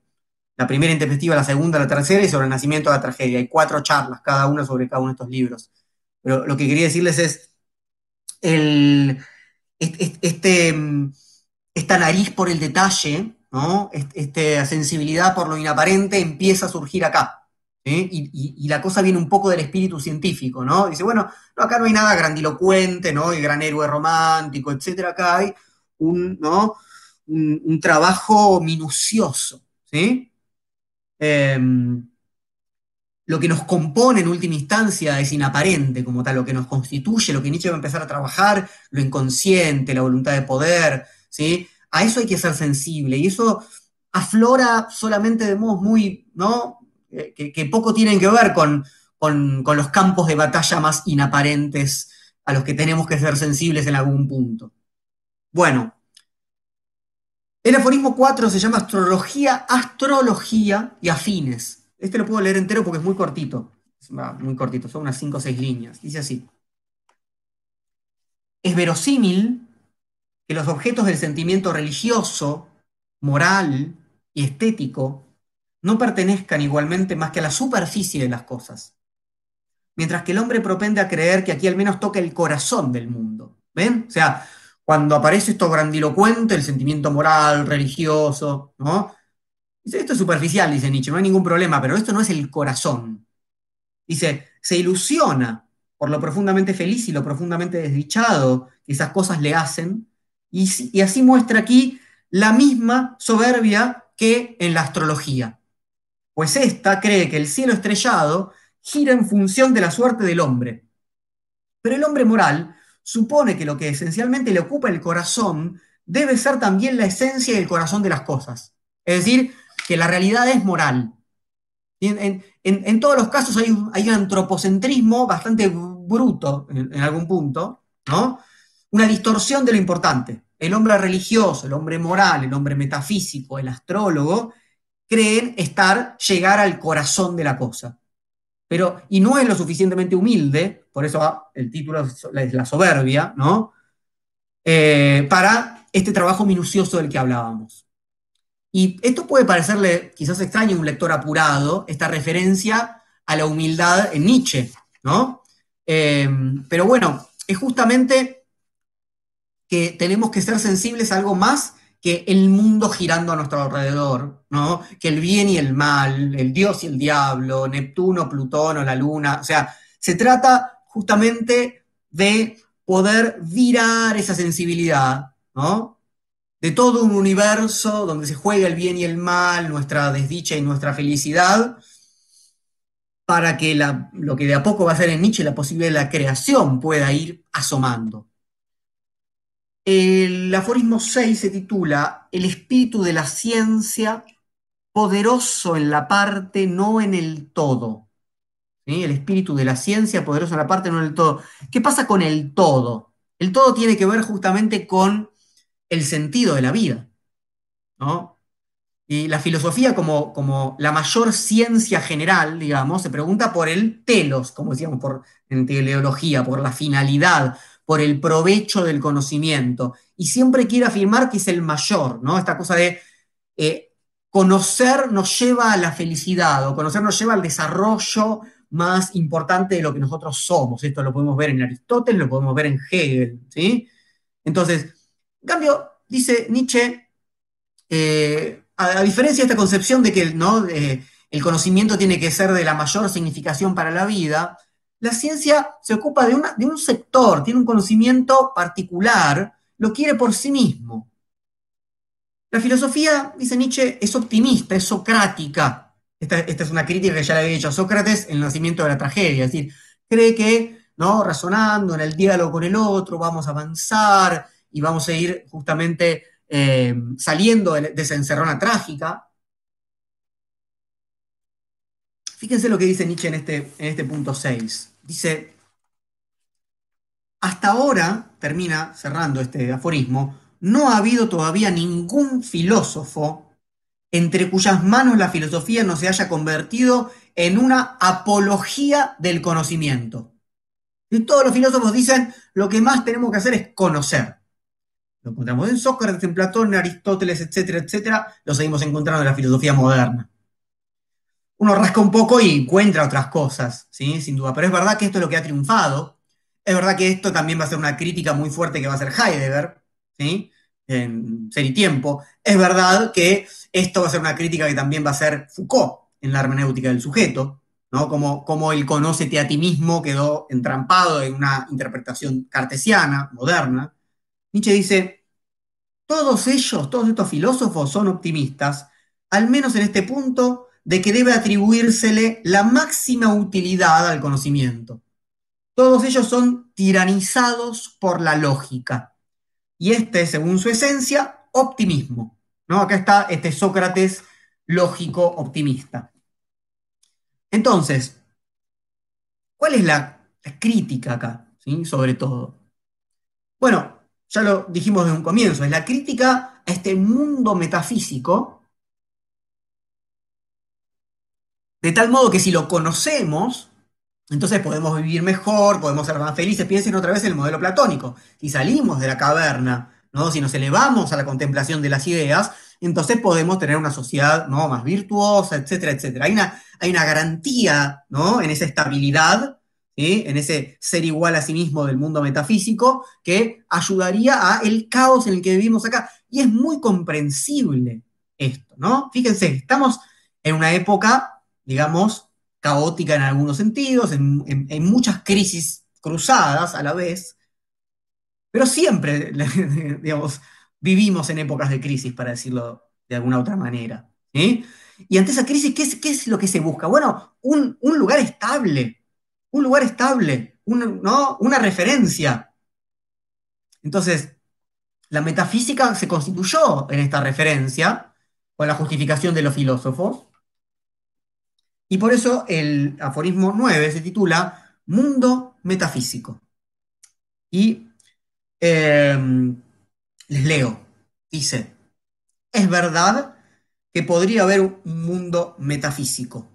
la primera intempestiva, la segunda, la tercera y sobre el nacimiento de la tragedia. Hay cuatro charlas, cada una sobre cada uno de estos libros. Pero lo que quería decirles es el, este, esta nariz por el detalle, ¿no? esta sensibilidad por lo inaparente empieza a surgir acá. Y, la cosa viene un poco del espíritu científico, ¿no? Dice, bueno, no, acá no hay nada grandilocuente, ¿no? El gran héroe romántico, etcétera. Acá hay un, ¿no? un, trabajo minucioso, ¿sí? Em, lo que nos compone en última instancia es inaparente como tal, lo que nos constituye, lo que Nietzsche va a empezar a trabajar, lo inconsciente, la voluntad de poder, ¿sí? A eso hay que ser sensible y eso aflora solamente de modos muy, ¿no? Eh, que, poco tienen que ver con, con, con, los campos de batalla más inaparentes a los que tenemos que ser sensibles en algún punto. Bueno, el aforismo 4 se llama astrología, astrología y afines. Este lo puedo leer entero porque es muy cortito. muy cortito, son unas 5 o 6 líneas. Dice así. Es verosímil que los objetos del sentimiento religioso, moral y estético no pertenezcan igualmente más que a la superficie de las cosas. Mientras que el hombre propende a creer que aquí al menos toca el corazón del mundo. ¿Ven? O sea, cuando aparece esto grandilocuente, el sentimiento moral, religioso, ¿no? Dice, esto es superficial, dice Nietzsche, no hay ningún problema, pero esto no es el corazón. Dice, se ilusiona por lo profundamente feliz y lo profundamente desdichado que esas cosas le hacen, y, así muestra aquí la misma soberbia que en la astrología. Pues ésta cree que el cielo estrellado gira en función de la suerte del hombre. Pero el hombre moral supone que lo que esencialmente le ocupa el corazón debe ser también la esencia y el corazón de las cosas. Es decir, que la realidad es moral. En, todos los casos hay un, antropocentrismo bastante bruto en, algún punto, ¿no? Una distorsión de lo importante. El hombre religioso, el hombre moral, el hombre metafísico, el astrólogo, creen estar, llegar al corazón de la cosa. Pero, y no es lo suficientemente humilde, por eso el título es la soberbia, ¿no? Eh, para este trabajo minucioso del que hablábamos. Y esto puede parecerle quizás extraño a un lector apurado, esta referencia a la humildad en Nietzsche, ¿no? Em, pero bueno, es justamente que tenemos que ser sensibles a algo más que el mundo girando a nuestro alrededor, ¿no? Que el bien y el mal, el Dios y el diablo, Neptuno, Plutón o la Luna. O sea, se trata justamente de poder virar esa sensibilidad, ¿no? De todo un universo donde se juega el bien y el mal, nuestra desdicha y nuestra felicidad, para que lo que de a poco va a ser en Nietzsche la posibilidad de la creación pueda ir asomando. El aforismo 6 se titula El espíritu de la ciencia poderoso en la parte, no en el todo. El espíritu de la ciencia poderoso en la parte, no en el todo. ¿Qué pasa con el todo? El todo tiene que ver justamente con el sentido de la vida. ¿no? Y la filosofía como, como la mayor ciencia general, digamos, se pregunta por el telos, como decíamos por, en teleología, por la finalidad, por el provecho del conocimiento. Y siempre quiere afirmar que es el mayor, ¿no? Esta cosa de eh, conocer nos lleva a la felicidad, o conocer nos lleva al desarrollo más importante de lo que nosotros somos. Esto lo podemos ver en Aristóteles, lo podemos ver en Hegel, ¿sí? Entonces, en cambio, dice Nietzsche, eh, a, diferencia de esta concepción de que ¿no? el conocimiento tiene que ser de la mayor significación para la vida, la ciencia se ocupa de, de un sector, tiene un conocimiento particular, lo quiere por sí mismo. La filosofía, dice Nietzsche, es optimista, es socrática. Esta, esta, es una crítica que ya le había hecho Sócrates en el nacimiento de la tragedia, es decir, cree que, ¿no? razonando en el diálogo con el otro, vamos a avanzar, y vamos a ir justamente eh, saliendo de, esa encerrona trágica. Fíjense lo que dice Nietzsche en este, en este punto 6. Dice, hasta ahora, termina cerrando este aforismo, no ha habido todavía ningún filósofo entre cuyas manos la filosofía no se haya convertido en una apología del conocimiento. Y todos los filósofos dicen, lo que más tenemos que hacer es conocer. Lo encontramos en Sócrates, en Platón, en Aristóteles, etcétera, etcétera. Lo seguimos encontrando en la filosofía moderna. Uno rasca un poco y encuentra otras cosas, ¿sí? sin duda. Pero es verdad que esto es lo que ha triunfado. Es verdad que esto también va a ser una crítica muy fuerte que va a hacer Heidegger, ¿sí? en Ser y Tiempo. Es verdad que esto va a ser una crítica que también va a ser Foucault en la hermenéutica del sujeto, ¿no? Como, como el conócete a ti mismo quedó entrampado en una interpretación cartesiana, moderna. Nietzsche dice, todos ellos, todos estos filósofos son optimistas, al menos en este punto, de que debe atribuírsele la máxima utilidad al conocimiento. Todos ellos son tiranizados por la lógica. Y este, según su esencia, optimismo. ¿no? Acá está este Sócrates lógico optimista. Entonces, ¿cuál es la, crítica acá? Sobre todo. Bueno, ya lo dijimos desde un comienzo, es la crítica a este mundo metafísico, de tal modo que si lo conocemos, entonces podemos vivir mejor, podemos ser más felices. Piensen otra vez en el modelo platónico. Si salimos de la caverna, ¿no? si nos elevamos a la contemplación de las ideas, entonces podemos tener una sociedad ¿no? más virtuosa, etcétera, etcétera. Hay una, hay una garantía ¿no? en esa estabilidad en ese ser igual a sí mismo del mundo metafísico, que ayudaría a el caos en el que vivimos acá. Y es muy comprensible esto, ¿no? Fíjense, estamos en una época, digamos, caótica en algunos sentidos, en, en muchas crisis cruzadas a la vez, pero siempre, [laughs] digamos, vivimos en épocas de crisis, para decirlo de alguna otra manera. Y ante esa crisis, ¿qué es, qué es, lo que se busca? Bueno, un, un lugar estable, un lugar estable, ¿no? una referencia. Entonces, la metafísica se constituyó en esta referencia con la justificación de los filósofos. Y por eso el aforismo 9 se titula Mundo Metafísico. Y em, les leo, dice, es verdad que podría haber un mundo metafísico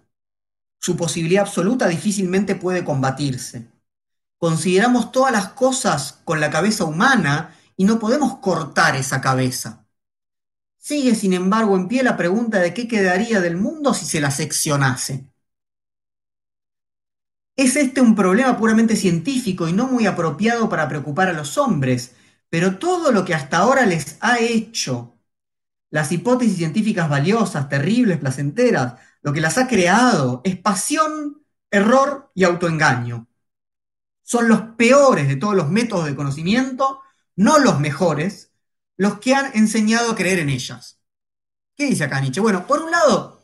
su posibilidad absoluta difícilmente puede combatirse. Consideramos todas las cosas con la cabeza humana y no podemos cortar esa cabeza. Sigue, sin embargo, en pie la pregunta de qué quedaría del mundo si se la seccionase. Es este un problema puramente científico y no muy apropiado para preocupar a los hombres, pero todo lo que hasta ahora les ha hecho, las hipótesis científicas valiosas, terribles, placenteras, lo que las ha creado es pasión, error y autoengaño. Son los peores de todos los métodos de conocimiento, no los mejores, los que han enseñado a creer en ellas. ¿Qué dice acá Nietzsche? Bueno, por un lado,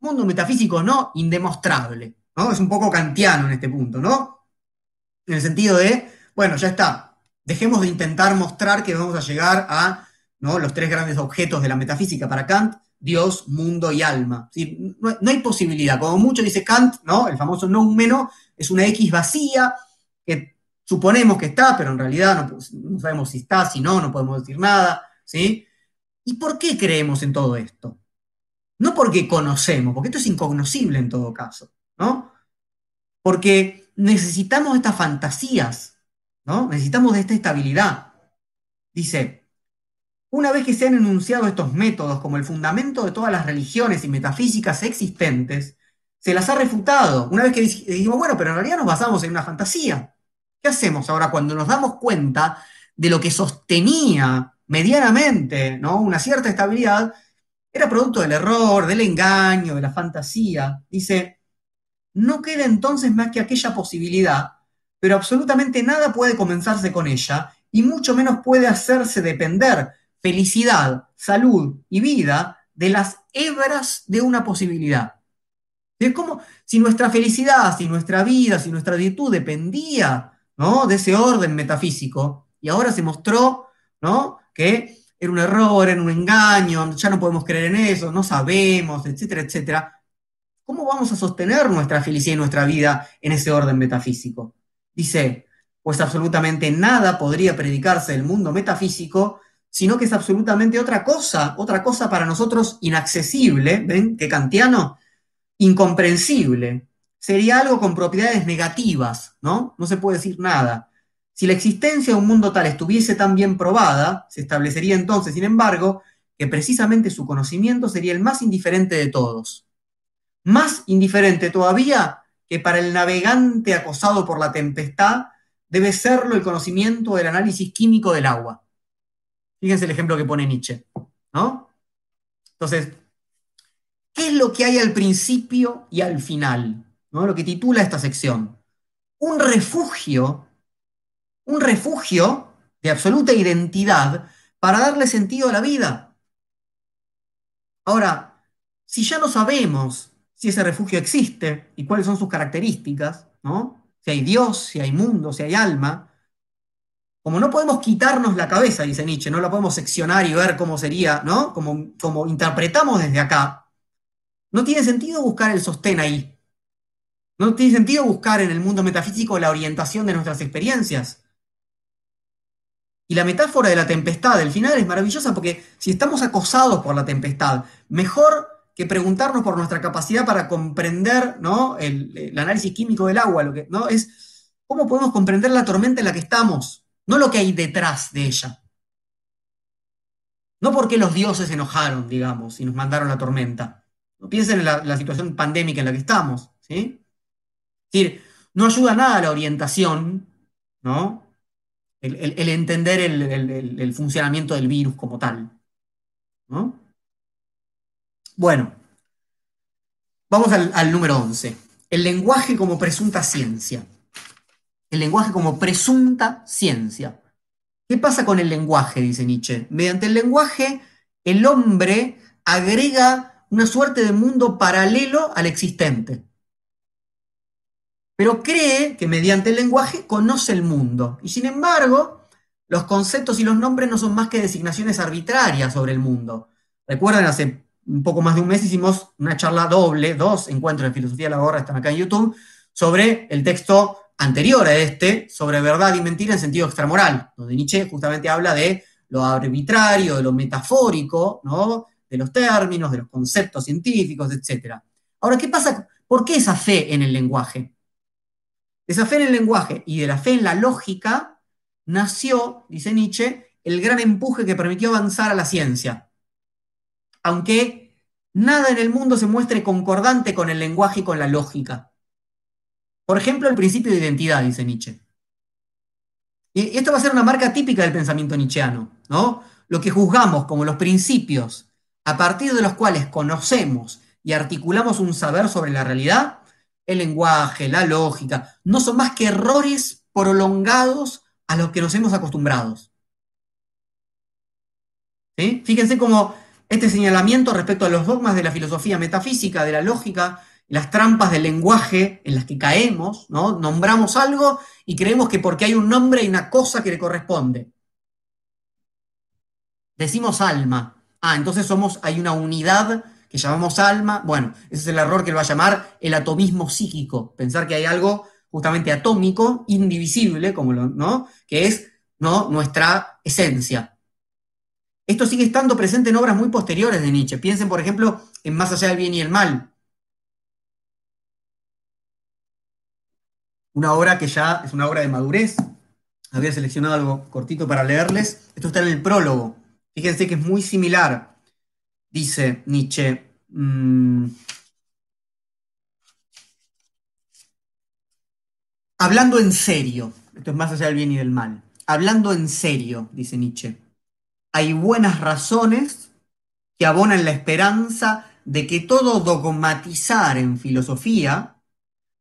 mundo metafísico no indemostrable, ¿no? Es un poco kantiano en este punto, ¿no? En el sentido de, bueno, ya está, dejemos de intentar mostrar que vamos a llegar a ¿no? los tres grandes objetos de la metafísica para Kant, Dios, mundo y alma. No, hay posibilidad. Como mucho dice Kant, ¿no? el famoso no menos es una X vacía que suponemos que está, pero en realidad no, sabemos si está, si no, no podemos decir nada. ¿sí? ¿Y por qué creemos en todo esto? No porque conocemos, porque esto es incognoscible en todo caso, ¿no? Porque necesitamos estas fantasías, ¿no? Necesitamos de esta estabilidad. Dice, una vez que se han enunciado estos métodos como el fundamento de todas las religiones y metafísicas existentes, se las ha refutado. Una vez que dijimos, bueno, pero en realidad nos basamos en una fantasía. ¿Qué hacemos ahora cuando nos damos cuenta de lo que sostenía medianamente ¿no? una cierta estabilidad? Era producto del error, del engaño, de la fantasía. Dice, no queda entonces más que aquella posibilidad, pero absolutamente nada puede comenzarse con ella y mucho menos puede hacerse depender felicidad, salud y vida de las hebras de una posibilidad. Es como si nuestra felicidad, si nuestra vida, si nuestra virtud dependía ¿no? de ese orden metafísico, y ahora se mostró ¿no? que era un error, era un engaño, ya no podemos creer en eso, no sabemos, etcétera, etcétera. ¿Cómo vamos a sostener nuestra felicidad y nuestra vida en ese orden metafísico? Dice, pues absolutamente nada podría predicarse del mundo metafísico sino que es absolutamente otra cosa, otra cosa para nosotros inaccesible, ¿ven? Que kantiano, incomprensible. Sería algo con propiedades negativas, ¿no? No se puede decir nada. Si la existencia de un mundo tal estuviese tan bien probada, se establecería entonces, sin embargo, que precisamente su conocimiento sería el más indiferente de todos. Más indiferente todavía que para el navegante acosado por la tempestad debe serlo el conocimiento del análisis químico del agua. Fíjense el ejemplo que pone Nietzsche, ¿no? Entonces, ¿qué es lo que hay al principio y al final? ¿no? Lo que titula esta sección. Un refugio, un refugio de absoluta identidad para darle sentido a la vida. Ahora, si ya no sabemos si ese refugio existe y cuáles son sus características, ¿no? Si hay Dios, si hay mundo, si hay alma, como no podemos quitarnos la cabeza, dice Nietzsche, no la podemos seccionar y ver cómo sería, ¿no? Como, como interpretamos desde acá, no tiene sentido buscar el sostén ahí. No tiene sentido buscar en el mundo metafísico la orientación de nuestras experiencias. Y la metáfora de la tempestad del final es maravillosa porque si estamos acosados por la tempestad, mejor que preguntarnos por nuestra capacidad para comprender ¿no? el, análisis químico del agua, lo que, ¿no? es cómo podemos comprender la tormenta en la que estamos, no lo que hay detrás de ella. No porque los dioses se enojaron, digamos, y nos mandaron la tormenta. No piensen en la, situación pandémica en la que estamos. ¿sí? Es decir, no ayuda nada la orientación, ¿no? El, entender el, funcionamiento del virus como tal. ¿no? Bueno, vamos al, número 11. El lenguaje como presunta ciencia. El lenguaje como presunta ciencia. ¿Qué pasa con el lenguaje? Dice Nietzsche. Mediante el lenguaje, el hombre agrega una suerte de mundo paralelo al existente. Pero cree que mediante el lenguaje conoce el mundo. Y sin embargo, los conceptos y los nombres no son más que designaciones arbitrarias sobre el mundo. Recuerden, hace un poco más de un mes hicimos una charla doble, dos encuentros de filosofía de la gorra, están acá en YouTube, sobre el texto anterior a este, sobre verdad y mentira en sentido extramoral, donde Nietzsche justamente habla de lo arbitrario, de lo metafórico, ¿no? de los términos, de los conceptos científicos, etc. Ahora, ¿qué pasa? ¿Por qué esa fe en el lenguaje? Esa fe en el lenguaje y de la fe en la lógica nació, dice Nietzsche, el gran empuje que permitió avanzar a la ciencia aunque nada en el mundo se muestre concordante con el lenguaje y con la lógica. Por ejemplo, el principio de identidad, dice Nietzsche. Y esto va a ser una marca típica del pensamiento nietzscheano, ¿no? Lo que juzgamos como los principios a partir de los cuales conocemos y articulamos un saber sobre la realidad, el lenguaje, la lógica, no son más que errores prolongados a los que nos hemos acostumbrado. ¿Sí? Fíjense cómo este señalamiento respecto a los dogmas de la filosofía metafísica, de la lógica, las trampas del lenguaje en las que caemos, ¿no? Nombramos algo y creemos que porque hay un nombre hay una cosa que le corresponde. Decimos alma. Ah, entonces somos, hay una unidad que llamamos alma. Bueno, ese es el error que él va a llamar el atomismo psíquico. Pensar que hay algo justamente atómico, indivisible, como lo, ¿no? Que es ¿no? nuestra esencia. Esto sigue estando presente en obras muy posteriores de Nietzsche. Piensen, por ejemplo, en Más allá del bien y el mal. Una obra que ya es una obra de madurez. Había seleccionado algo cortito para leerles. Esto está en el prólogo. Fíjense que es muy similar. Dice Nietzsche. Mm, hablando en serio. Esto es más allá del bien y del mal. Hablando en serio, dice Nietzsche hay buenas razones que abonan la esperanza de que todo dogmatizar en filosofía,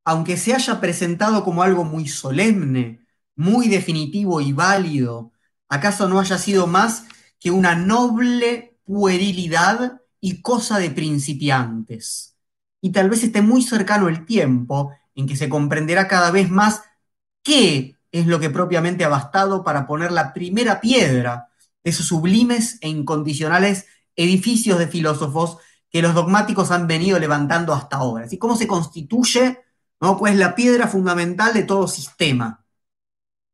aunque se haya presentado como algo muy solemne, muy definitivo y válido, acaso no haya sido más que una noble puerilidad y cosa de principiantes. Y tal vez esté muy cercano el tiempo en que se comprenderá cada vez más qué es lo que propiamente ha bastado para poner la primera piedra esos sublimes e incondicionales edificios de filósofos que los dogmáticos han venido levantando hasta ahora. ¿Y cómo se constituye ¿no? pues la piedra fundamental de todo sistema?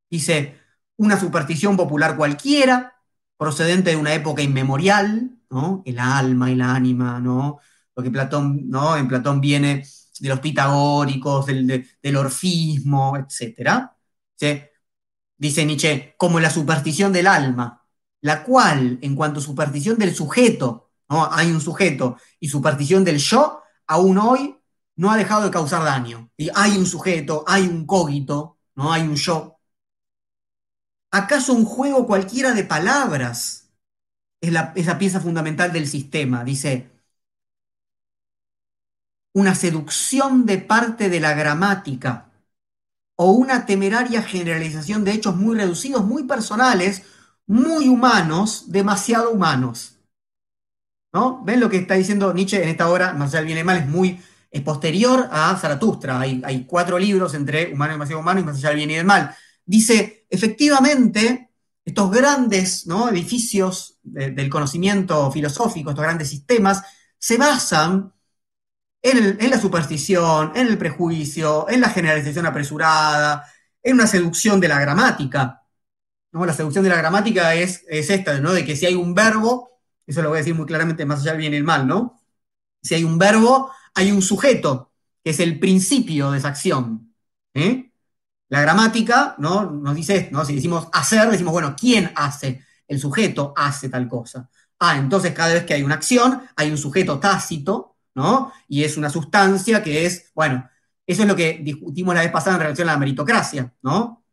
Dice, una superstición popular cualquiera, procedente de una época inmemorial, ¿no? el alma y la ánima, ¿no? lo que Platón, ¿no? en Platón viene de los pitagóricos, del, orfismo, etc. Dice Nietzsche, como la superstición del alma, la cual, en cuanto a superstición del sujeto, ¿no? hay un sujeto, y superstición del yo, aún hoy no ha dejado de causar daño. Y hay un sujeto, hay un cogito, ¿no? hay un yo. ¿Acaso un juego cualquiera de palabras es la, pieza fundamental del sistema? Dice, una seducción de parte de la gramática o una temeraria generalización de hechos muy reducidos, muy personales, muy humanos, demasiado humanos. ¿no? ¿Ven lo que está diciendo Nietzsche en esta obra? Más allá del bien y mal es muy posterior a Zaratustra. Hay, cuatro libros entre Humano y demasiado humano y Más allá del bien y del mal. Dice, efectivamente, estos grandes ¿no? edificios de- del conocimiento filosófico, estos grandes sistemas, se basan en la superstición, en el prejuicio, en la generalización apresurada, en una seducción de la gramática. ¿no? La seducción de la gramática es, es esta, ¿no? De que si hay un verbo, eso lo voy a decir muy claramente más allá del bien y el mal, ¿no? Si hay un verbo, hay un sujeto, que es el principio de esa acción. ¿eh? La gramática ¿no? nos dice esto. Si decimos hacer, decimos, bueno, ¿quién hace? El sujeto hace tal cosa. Ah, entonces cada vez que hay una acción, hay un sujeto tácito, ¿no? Y es una sustancia que es, bueno, eso es lo que discutimos la vez pasada en relación a la meritocracia, ¿no?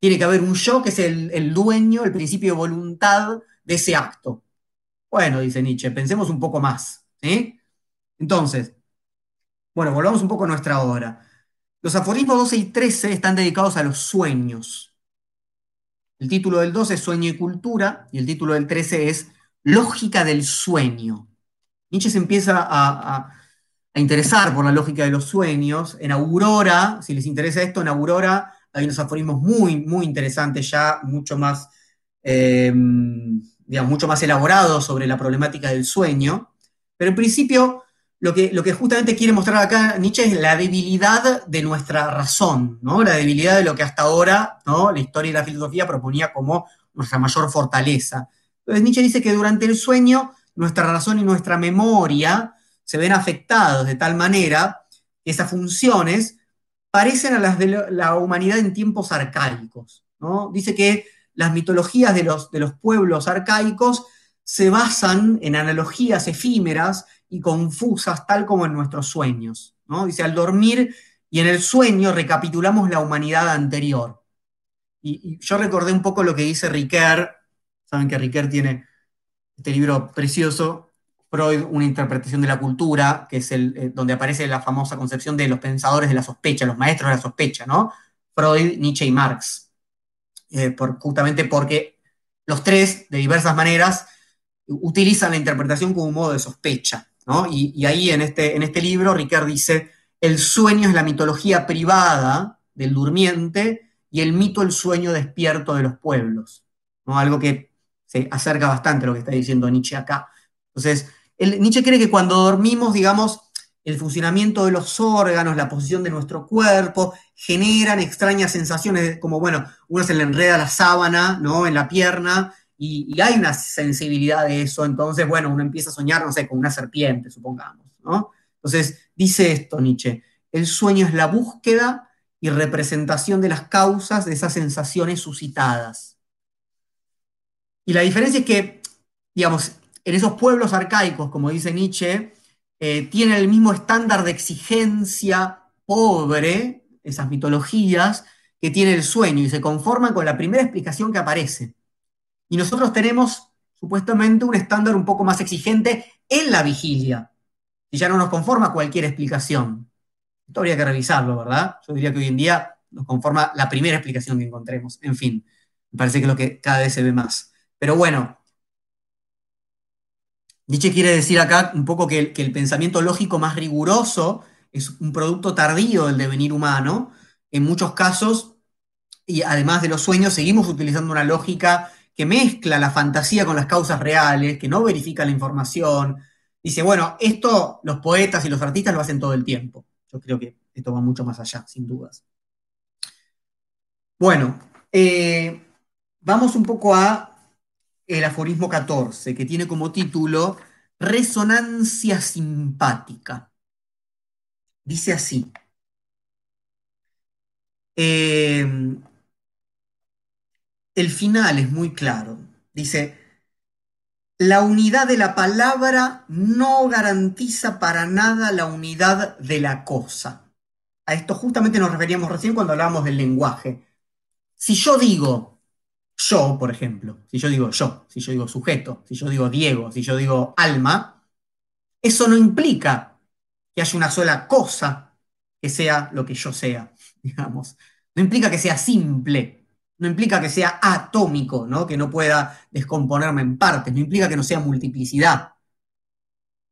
Tiene que haber un yo que es el, dueño, el principio de voluntad de ese acto. Bueno, dice Nietzsche, pensemos un poco más. Entonces, bueno, volvamos un poco a nuestra obra. Los aforismos 12 y 13 están dedicados a los sueños. El título del 12 es Sueño y Cultura y el título del 13 es Lógica del Sueño. Nietzsche se empieza a, a- a interesar por la lógica de los sueños. En Aurora, si les interesa esto, en Aurora hay unos aforismos muy, muy interesantes ya, mucho más, eh, digamos, mucho más elaborados sobre la problemática del sueño. Pero en principio, lo que, justamente quiere mostrar acá Nietzsche es la debilidad de nuestra razón, ¿no? La debilidad de lo que hasta ahora, ¿no? La historia y la filosofía proponía como nuestra mayor fortaleza. Entonces Nietzsche dice que durante el sueño nuestra razón y nuestra memoria se ven afectados de tal manera que esas funciones parecen a las de la humanidad en tiempos arcaicos. Dice que las mitologías de los, de los pueblos arcaicos se basan en analogías efímeras y confusas, tal como en nuestros sueños. ¿no? Dice, al dormir y en el sueño recapitulamos la humanidad anterior. Y, yo recordé un poco lo que dice Riquet, saben que Riquet tiene este libro precioso, Freud, una interpretación de la cultura, que es el, eh, donde aparece la famosa concepción de los pensadores de la sospecha, los maestros de la sospecha, ¿no? Freud, Nietzsche y Marx. Eh, por, justamente porque los tres, de diversas maneras, utilizan la interpretación como un modo de sospecha. ¿no? Y, ahí en este, en este libro Ricard dice, el sueño es la mitología privada del durmiente y el mito el sueño despierto de los pueblos. ¿no? Algo que se acerca bastante a lo que está diciendo Nietzsche acá. Entonces, Nietzsche cree que cuando dormimos, digamos, el funcionamiento de los órganos, la posición de nuestro cuerpo, generan extrañas sensaciones, como, bueno, uno se le enreda la sábana, ¿no? En la pierna, y, hay una sensibilidad de eso, entonces, bueno, uno empieza a soñar, no sé, con una serpiente, supongamos, ¿no? Entonces, dice esto Nietzsche, el sueño es la búsqueda y representación de las causas de esas sensaciones suscitadas. Y la diferencia es que, digamos, en esos pueblos arcaicos, como dice Nietzsche, eh, tienen el mismo estándar de exigencia pobre, esas mitologías, que tiene el sueño y se conforman con la primera explicación que aparece. Y nosotros tenemos supuestamente un estándar un poco más exigente en la vigilia, y ya no nos conforma cualquier explicación. Esto habría que revisarlo, ¿verdad? Yo diría que hoy en día nos conforma la primera explicación que encontremos. En fin, me parece que es lo que cada vez se ve más. Pero bueno, Nietzsche quiere decir acá un poco que el, que el pensamiento lógico más riguroso es un producto tardío del devenir humano. En muchos casos, y además de los sueños, seguimos utilizando una lógica que mezcla la fantasía con las causas reales, que no verifica la información. Dice, bueno, esto los poetas y los artistas lo hacen todo el tiempo. Yo creo que esto va mucho más allá, sin dudas. Bueno, eh, vamos un poco a el aforismo 14, que tiene como título Resonancia simpática. Dice así. Eh, el final es muy claro. Dice, la unidad de la palabra no garantiza para nada la unidad de la cosa. A esto justamente nos referíamos recién cuando hablábamos del lenguaje. Si yo digo yo, por ejemplo, si yo digo yo, si yo digo sujeto, si yo digo Diego, si yo digo alma, eso no implica que haya una sola cosa que sea lo que yo sea, [laughs] digamos. No implica que sea simple, no implica que sea atómico, ¿no? que no pueda descomponerme en partes, no implica que no sea multiplicidad.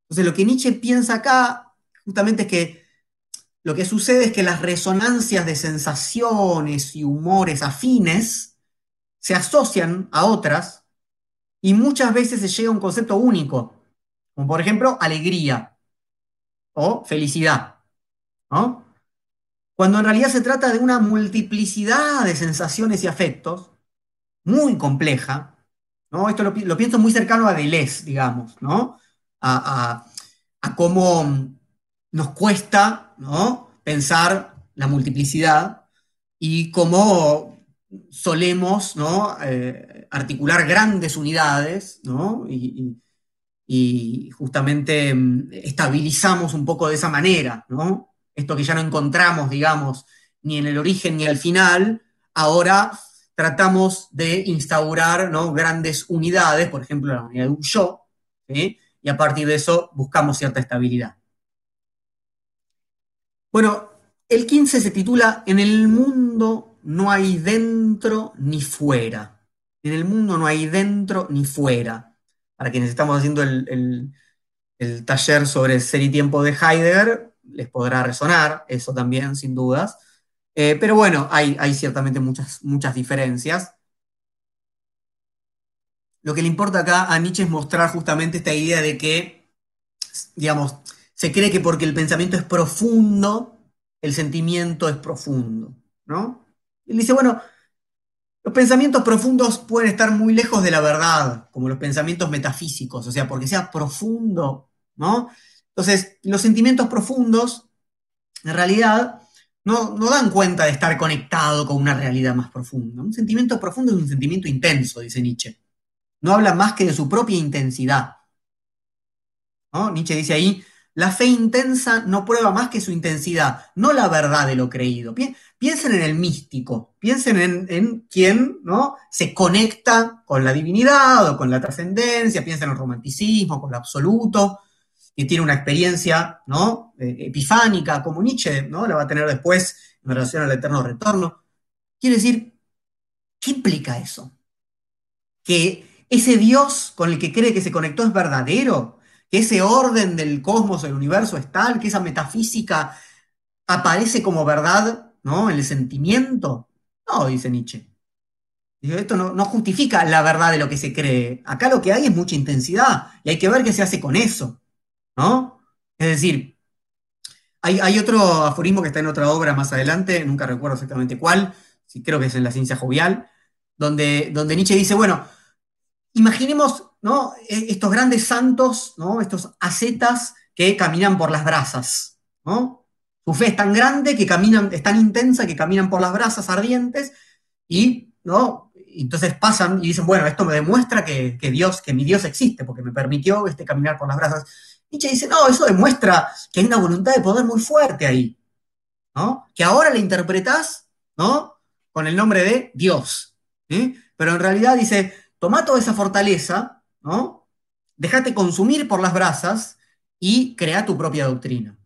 Entonces, lo que Nietzsche piensa acá justamente es que lo que sucede es que las resonancias de sensaciones y humores afines se asocian a otras y muchas veces se llega a un concepto único, como por ejemplo alegría o felicidad, Cuando en realidad se trata de una multiplicidad de sensaciones y afectos muy compleja, ¿no? Esto lo, pienso muy cercano a Deleuze, digamos, ¿no? A, cómo nos cuesta, ¿no? Pensar la multiplicidad y cómo solemos, ¿no? Eh, articular grandes unidades, ¿no? Y, justamente mm, estabilizamos un poco de esa manera, ¿no? Esto que ya no encontramos, digamos, ni en el origen ni al final, ahora tratamos de instaurar ¿no? grandes unidades, por ejemplo, la unidad de un yo, y a partir de eso buscamos cierta estabilidad. Bueno, el 15 se titula En el mundo no hay dentro ni fuera. En el mundo no hay dentro ni fuera. Para quienes estamos haciendo el, el taller sobre ser y tiempo de Heidegger, les podrá resonar eso también, sin dudas. Eh, pero bueno, hay, hay ciertamente muchas, muchas diferencias. Lo que le importa acá a Nietzsche es mostrar justamente esta idea de que, digamos, se cree que porque el pensamiento es profundo, el sentimiento es profundo, ¿no? Él dice, bueno, los pensamientos profundos pueden estar muy lejos de la verdad, como los pensamientos metafísicos, o sea, porque sea profundo, ¿no? Entonces, los sentimientos profundos, en realidad, no, dan cuenta de estar conectado con una realidad más profunda. Un sentimiento profundo es un sentimiento intenso, dice Nietzsche. No habla más que de su propia intensidad. Nietzsche dice ahí, la fe intensa no prueba más que su intensidad, no la verdad de lo creído. Piensen en el místico, piensen en, en quien ¿no? se conecta con la divinidad o con la trascendencia, piensen en el romanticismo, con lo absoluto que tiene una experiencia ¿no? Eh, epifánica, como Nietzsche ¿no? la va a tener después en relación al eterno retorno. Quiere decir, ¿qué implica eso? Que ese Dios con el que cree que se conectó es verdadero, que ese orden del cosmos, del universo es tal, que esa metafísica aparece como verdad ¿no? en el sentimiento. No, dice Nietzsche. Esto no, no, justifica la verdad de lo que se cree. Acá lo que hay es mucha intensidad y hay que ver qué se hace con eso. ¿No? Es decir, hay, otro aforismo que está en otra obra más adelante, nunca recuerdo exactamente cuál, creo que es en La ciencia jovial, donde, donde Nietzsche dice, bueno, imaginemos ¿no? E, estos grandes santos, ¿no? estos ascetas que caminan por las brasas, ¿no? Su fe es tan grande que caminan, es tan intensa que caminan por las brasas ardientes y, ¿no? Entonces pasan y dicen, bueno, esto me demuestra que, Dios, que mi Dios existe, porque me permitió este, caminar por las brasas. Nietzsche dice, no, eso demuestra que hay una voluntad de poder muy fuerte ahí, ¿no? Que ahora la interpretás, ¿no? Con el nombre de Dios, Pero en realidad dice, toma toda esa fortaleza, ¿no? Déjate consumir por las brasas y crea tu propia doctrina.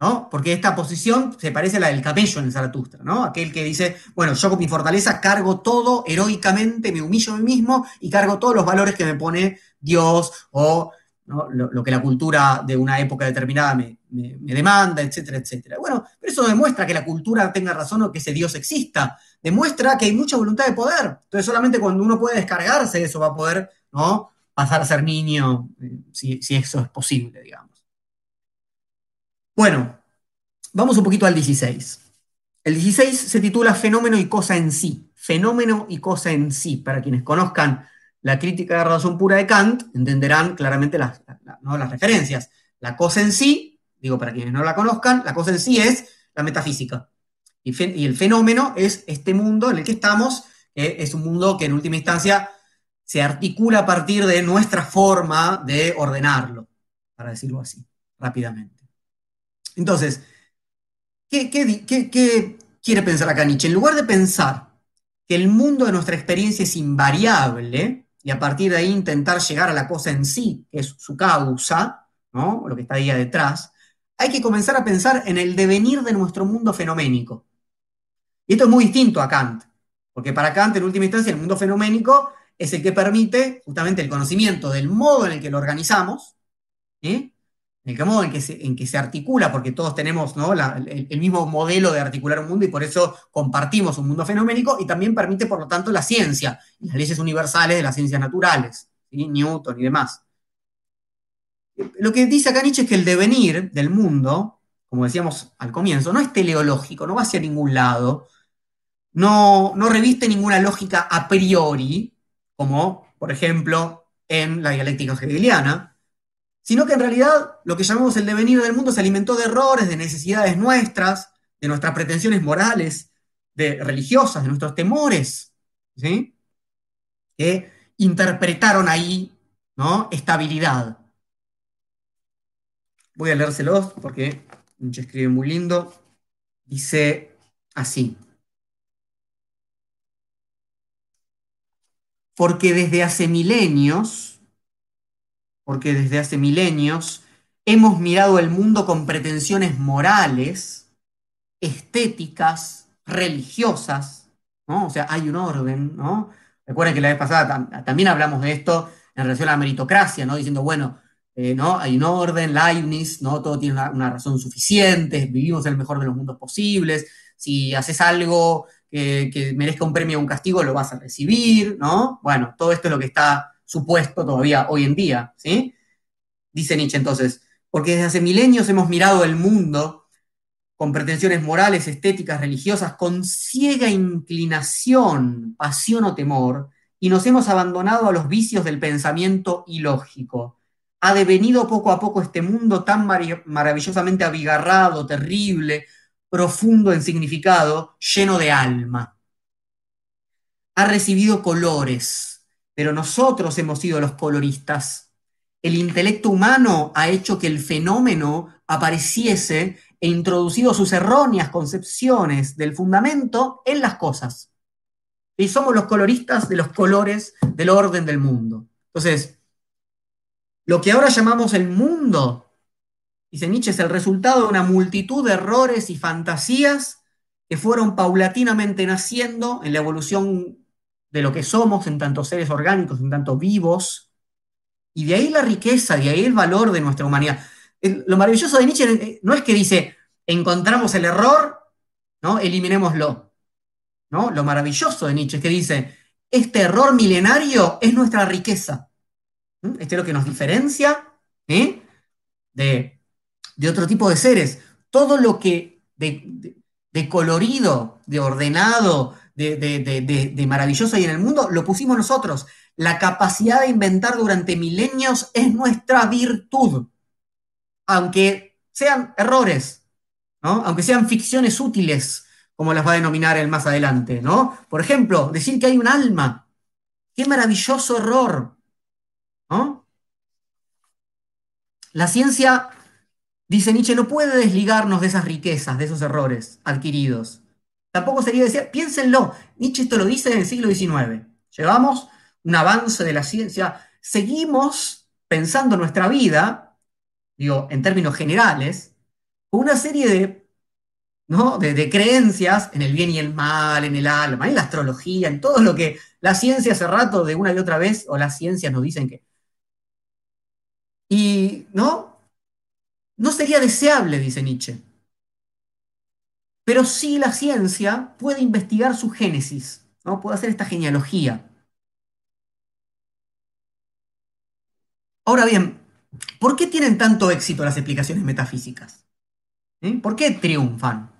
¿no? Porque esta posición se parece a la del camello en Zaratustra, ¿no? Aquel que dice, bueno, yo con mi fortaleza cargo todo heroicamente, me humillo a mí mismo y cargo todos los valores que me pone Dios o lo, que la cultura de una época determinada me, demanda, etcétera, etcétera. Bueno, pero eso demuestra que la cultura tenga razón o que ese Dios exista. Demuestra que hay mucha voluntad de poder. Entonces solamente cuando uno puede descargarse eso va a poder ¿no? pasar a ser niño, eh, si, si eso es posible, digamos. Bueno, vamos un poquito al 16. El 16 se titula Fenómeno y cosa en sí. Fenómeno y cosa en sí. Para quienes conozcan la crítica de razón pura de Kant, entenderán claramente las, las referencias. La cosa en sí, digo para quienes no la conozcan, la cosa en sí es la metafísica. Y, el fenómeno es este mundo en el que estamos, que es un mundo que en última instancia se articula a partir de nuestra forma de ordenarlo, para decirlo así, rápidamente. Entonces, ¿qué, qué quiere pensar acá Nietzsche? En lugar de pensar que el mundo de nuestra experiencia es invariable, y a partir de ahí intentar llegar a la cosa en sí, que es su causa, ¿no? lo que está ahí detrás, hay que comenzar a pensar en el devenir de nuestro mundo fenoménico. Y esto es muy distinto a Kant, porque para Kant, en última instancia, el mundo fenoménico es el que permite justamente el conocimiento del modo en el que lo organizamos, En el modo en que, se, articula, porque todos tenemos el, mismo modelo de articular un mundo y por eso compartimos un mundo fenoménico y también permite, por lo tanto, la ciencia, las leyes universales de las ciencias naturales, Newton y demás. Lo que dice acá Nietzsche es que el devenir del mundo, como decíamos al comienzo, no es teleológico, no va hacia ningún lado, no, no reviste ninguna lógica a priori, como por ejemplo en la dialéctica hegeliana, sino que en realidad lo que llamamos el devenir del mundo se alimentó de errores, de necesidades nuestras, de nuestras pretensiones morales, de religiosas, de nuestros temores, ¿sí? que interpretaron ahí ¿no? estabilidad. Voy a leérselos porque Nietzsche escribe muy lindo. Dice así. Porque desde hace milenios, porque desde hace milenios hemos mirado el mundo con pretensiones morales, estéticas, religiosas, ¿no? O sea, hay un orden, ¿no? Recuerden que la vez pasada también hablamos de esto en relación a la meritocracia, ¿no? Diciendo, bueno, eh, ¿no? Hay un orden, Leibniz, ¿no? Todo tiene una, razón suficiente, vivimos en el mejor de los mundos posibles, si haces algo que, merezca un premio o un castigo, lo vas a recibir, ¿no? Bueno, todo esto es lo que está supuesto todavía hoy en día, ¿sí? Dice Nietzsche entonces, porque desde hace milenios hemos mirado el mundo con pretensiones morales, estéticas, religiosas, con ciega inclinación, pasión o temor, y nos hemos abandonado a los vicios del pensamiento ilógico ha devenido poco a poco este mundo tan maravillosamente abigarrado, terrible, profundo en significado, lleno de alma. Ha recibido colores, pero nosotros hemos sido los coloristas. El intelecto humano ha hecho que el fenómeno apareciese e introducido sus erróneas concepciones del fundamento en las cosas. Y somos los coloristas de los colores del orden del mundo. Entonces, lo que ahora llamamos el mundo, dice Nietzsche, es el resultado de una multitud de errores y fantasías que fueron paulatinamente naciendo en la evolución de lo que somos en tantos seres orgánicos, en tanto vivos, y de ahí la riqueza, de ahí el valor de nuestra humanidad. Lo maravilloso de Nietzsche eh, no es que dice, encontramos el error, ¿no? eliminémoslo. ¿no? Lo maravilloso de Nietzsche es que dice, este error milenario es nuestra riqueza. Este es lo que nos diferencia ¿eh? de, otro tipo de seres. Todo lo que de, colorido, de ordenado, de, maravilloso hay en el mundo, lo pusimos nosotros. La capacidad de inventar durante milenios es nuestra virtud. Aunque sean errores, aunque sean ficciones útiles, como las va a denominar él más adelante. ¿no? Por ejemplo, decir que hay un alma. Qué maravilloso error. La ciencia, dice Nietzsche, no puede desligarnos de esas riquezas, de esos errores adquiridos. Tampoco sería decir, piénsenlo, Nietzsche esto lo dice en el siglo XIX. Llevamos un avance de la ciencia, seguimos pensando nuestra vida, digo, en términos generales, con una serie de, ¿no? de, creencias en el bien y el mal, en el alma, en la astrología, en todo lo que la ciencia hace rato de una y otra vez, o las ciencias nos dicen que y no, no sería deseable, dice Nietzsche. Pero sí la ciencia puede investigar su génesis, ¿no? puede hacer esta genealogía. Ahora bien, ¿por qué tienen tanto éxito las explicaciones metafísicas? ¿Por qué triunfan?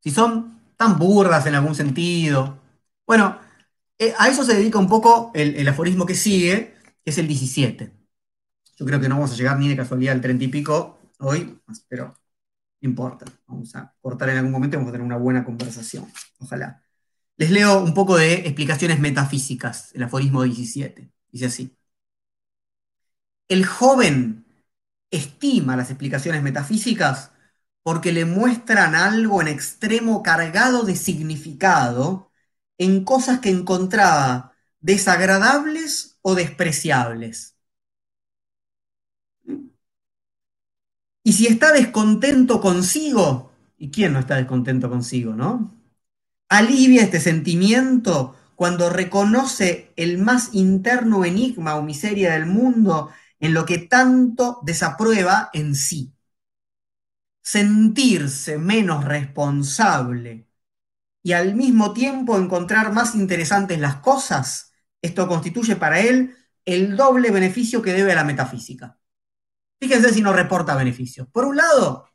Si son tan burdas en algún sentido. Bueno, eh, a eso se dedica un poco el, el aforismo que sigue, que es el 17. Yo creo que no vamos a llegar ni de casualidad al 30 y pico hoy, pero no importa. Vamos a cortar en algún momento y vamos a tener una buena conversación. Ojalá. Les leo un poco de explicaciones metafísicas, el aforismo 17. Dice así. El joven estima las explicaciones metafísicas porque le muestran algo en extremo cargado de significado en cosas que encontraba desagradables o despreciables. Y si está descontento consigo, ¿y quién no está descontento consigo, no? Alivia este sentimiento cuando reconoce el más interno enigma o miseria del mundo en lo que tanto desaprueba en sí. Sentirse menos responsable y al mismo tiempo encontrar más interesantes las cosas, esto constituye para él el doble beneficio que debe a la metafísica. Fíjense si no reporta beneficios. Por un lado,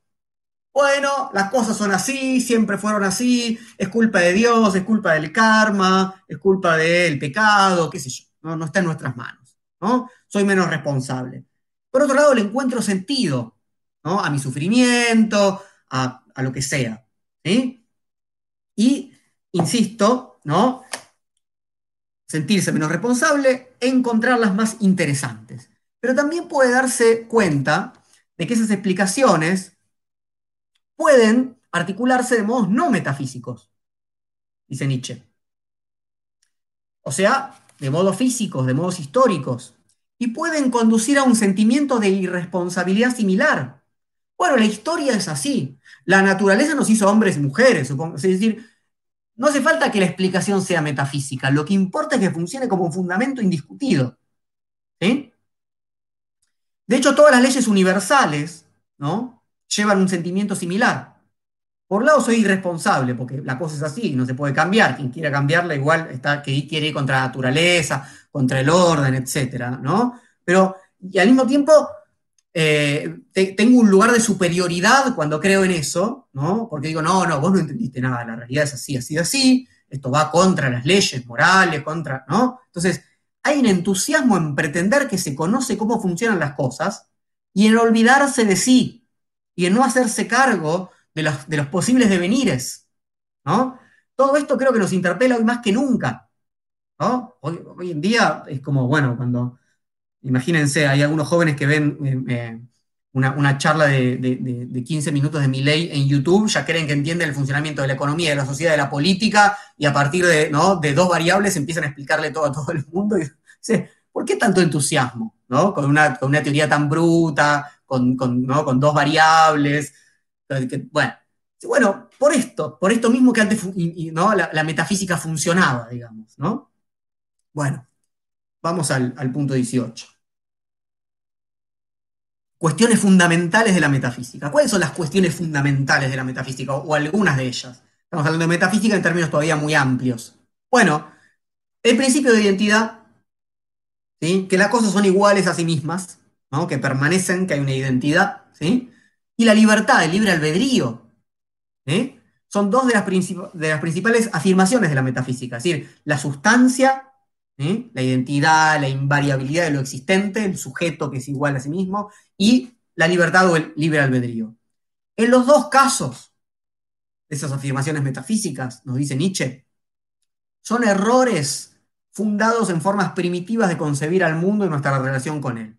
bueno, las cosas son así, siempre fueron así, es culpa de Dios, es culpa del karma, es culpa del pecado, qué sé yo, no, está en nuestras manos, ¿no? Soy menos responsable. Por otro lado, le encuentro sentido, ¿no? A mi sufrimiento, a, lo que sea, ¿sí? Y, insisto, ¿no? Sentirse menos responsable, encontrarlas más interesantes. Pero también puede darse cuenta de que esas explicaciones pueden articularse de modos no metafísicos, dice Nietzsche. O sea, de modos físicos, de modos históricos, y pueden conducir a un sentimiento de irresponsabilidad similar. Bueno, la historia es así. La naturaleza nos hizo hombres y mujeres, supongo. Es decir, no hace falta que la explicación sea metafísica, lo que importa es que funcione como un fundamento indiscutido. De hecho, todas las leyes universales ¿no? llevan un sentimiento similar. Por un lado, soy irresponsable, porque la cosa es así, no se puede cambiar. Quien quiera cambiarla, igual está que quiere ir contra la naturaleza, contra el orden, etcétera, ¿no? Pero, y al mismo tiempo, eh, tengo un lugar de superioridad cuando creo en eso, ¿no? Porque digo, no, no, vos no entendiste nada, la realidad es así, así, así, esto va contra las leyes morales, contra, ¿no? Entonces, hay un entusiasmo en pretender que se conoce cómo funcionan las cosas y en olvidarse de sí y en no hacerse cargo de los, posibles devenires, ¿no? Todo esto creo que nos interpela hoy más que nunca, ¿no? Hoy, en día es como, bueno, cuando, imagínense, hay algunos jóvenes que ven eh, eh, una, charla de, 15 minutos de mi ley en YouTube, ya creen que entienden el funcionamiento de la economía, de la sociedad, de la política, y a partir de, ¿no? de dos variables empiezan a explicarle todo a todo el mundo. Y, ¿Por qué tanto entusiasmo? ¿no? Con, una, con una teoría tan bruta, con, con dos variables. bueno, bueno, por esto, por esto mismo que antes ¿no? la, metafísica funcionaba, digamos, ¿no? Bueno, vamos al, al punto 18 cuestiones fundamentales de la metafísica. ¿Cuáles son las cuestiones fundamentales de la metafísica o, algunas de ellas? Estamos hablando de metafísica en términos todavía muy amplios. Bueno, el principio de identidad, ¿sí? que las cosas son iguales a sí mismas, ¿no? que permanecen, que hay una identidad, ¿sí? y la libertad, el libre albedrío. Son dos de las, de las principales afirmaciones de la metafísica, es decir, la sustancia la identidad, la invariabilidad de lo existente, el sujeto que es igual a sí mismo, y la libertad o el libre albedrío. En los dos casos esas afirmaciones metafísicas, nos dice Nietzsche, son errores fundados en formas primitivas de concebir al mundo y nuestra relación con él.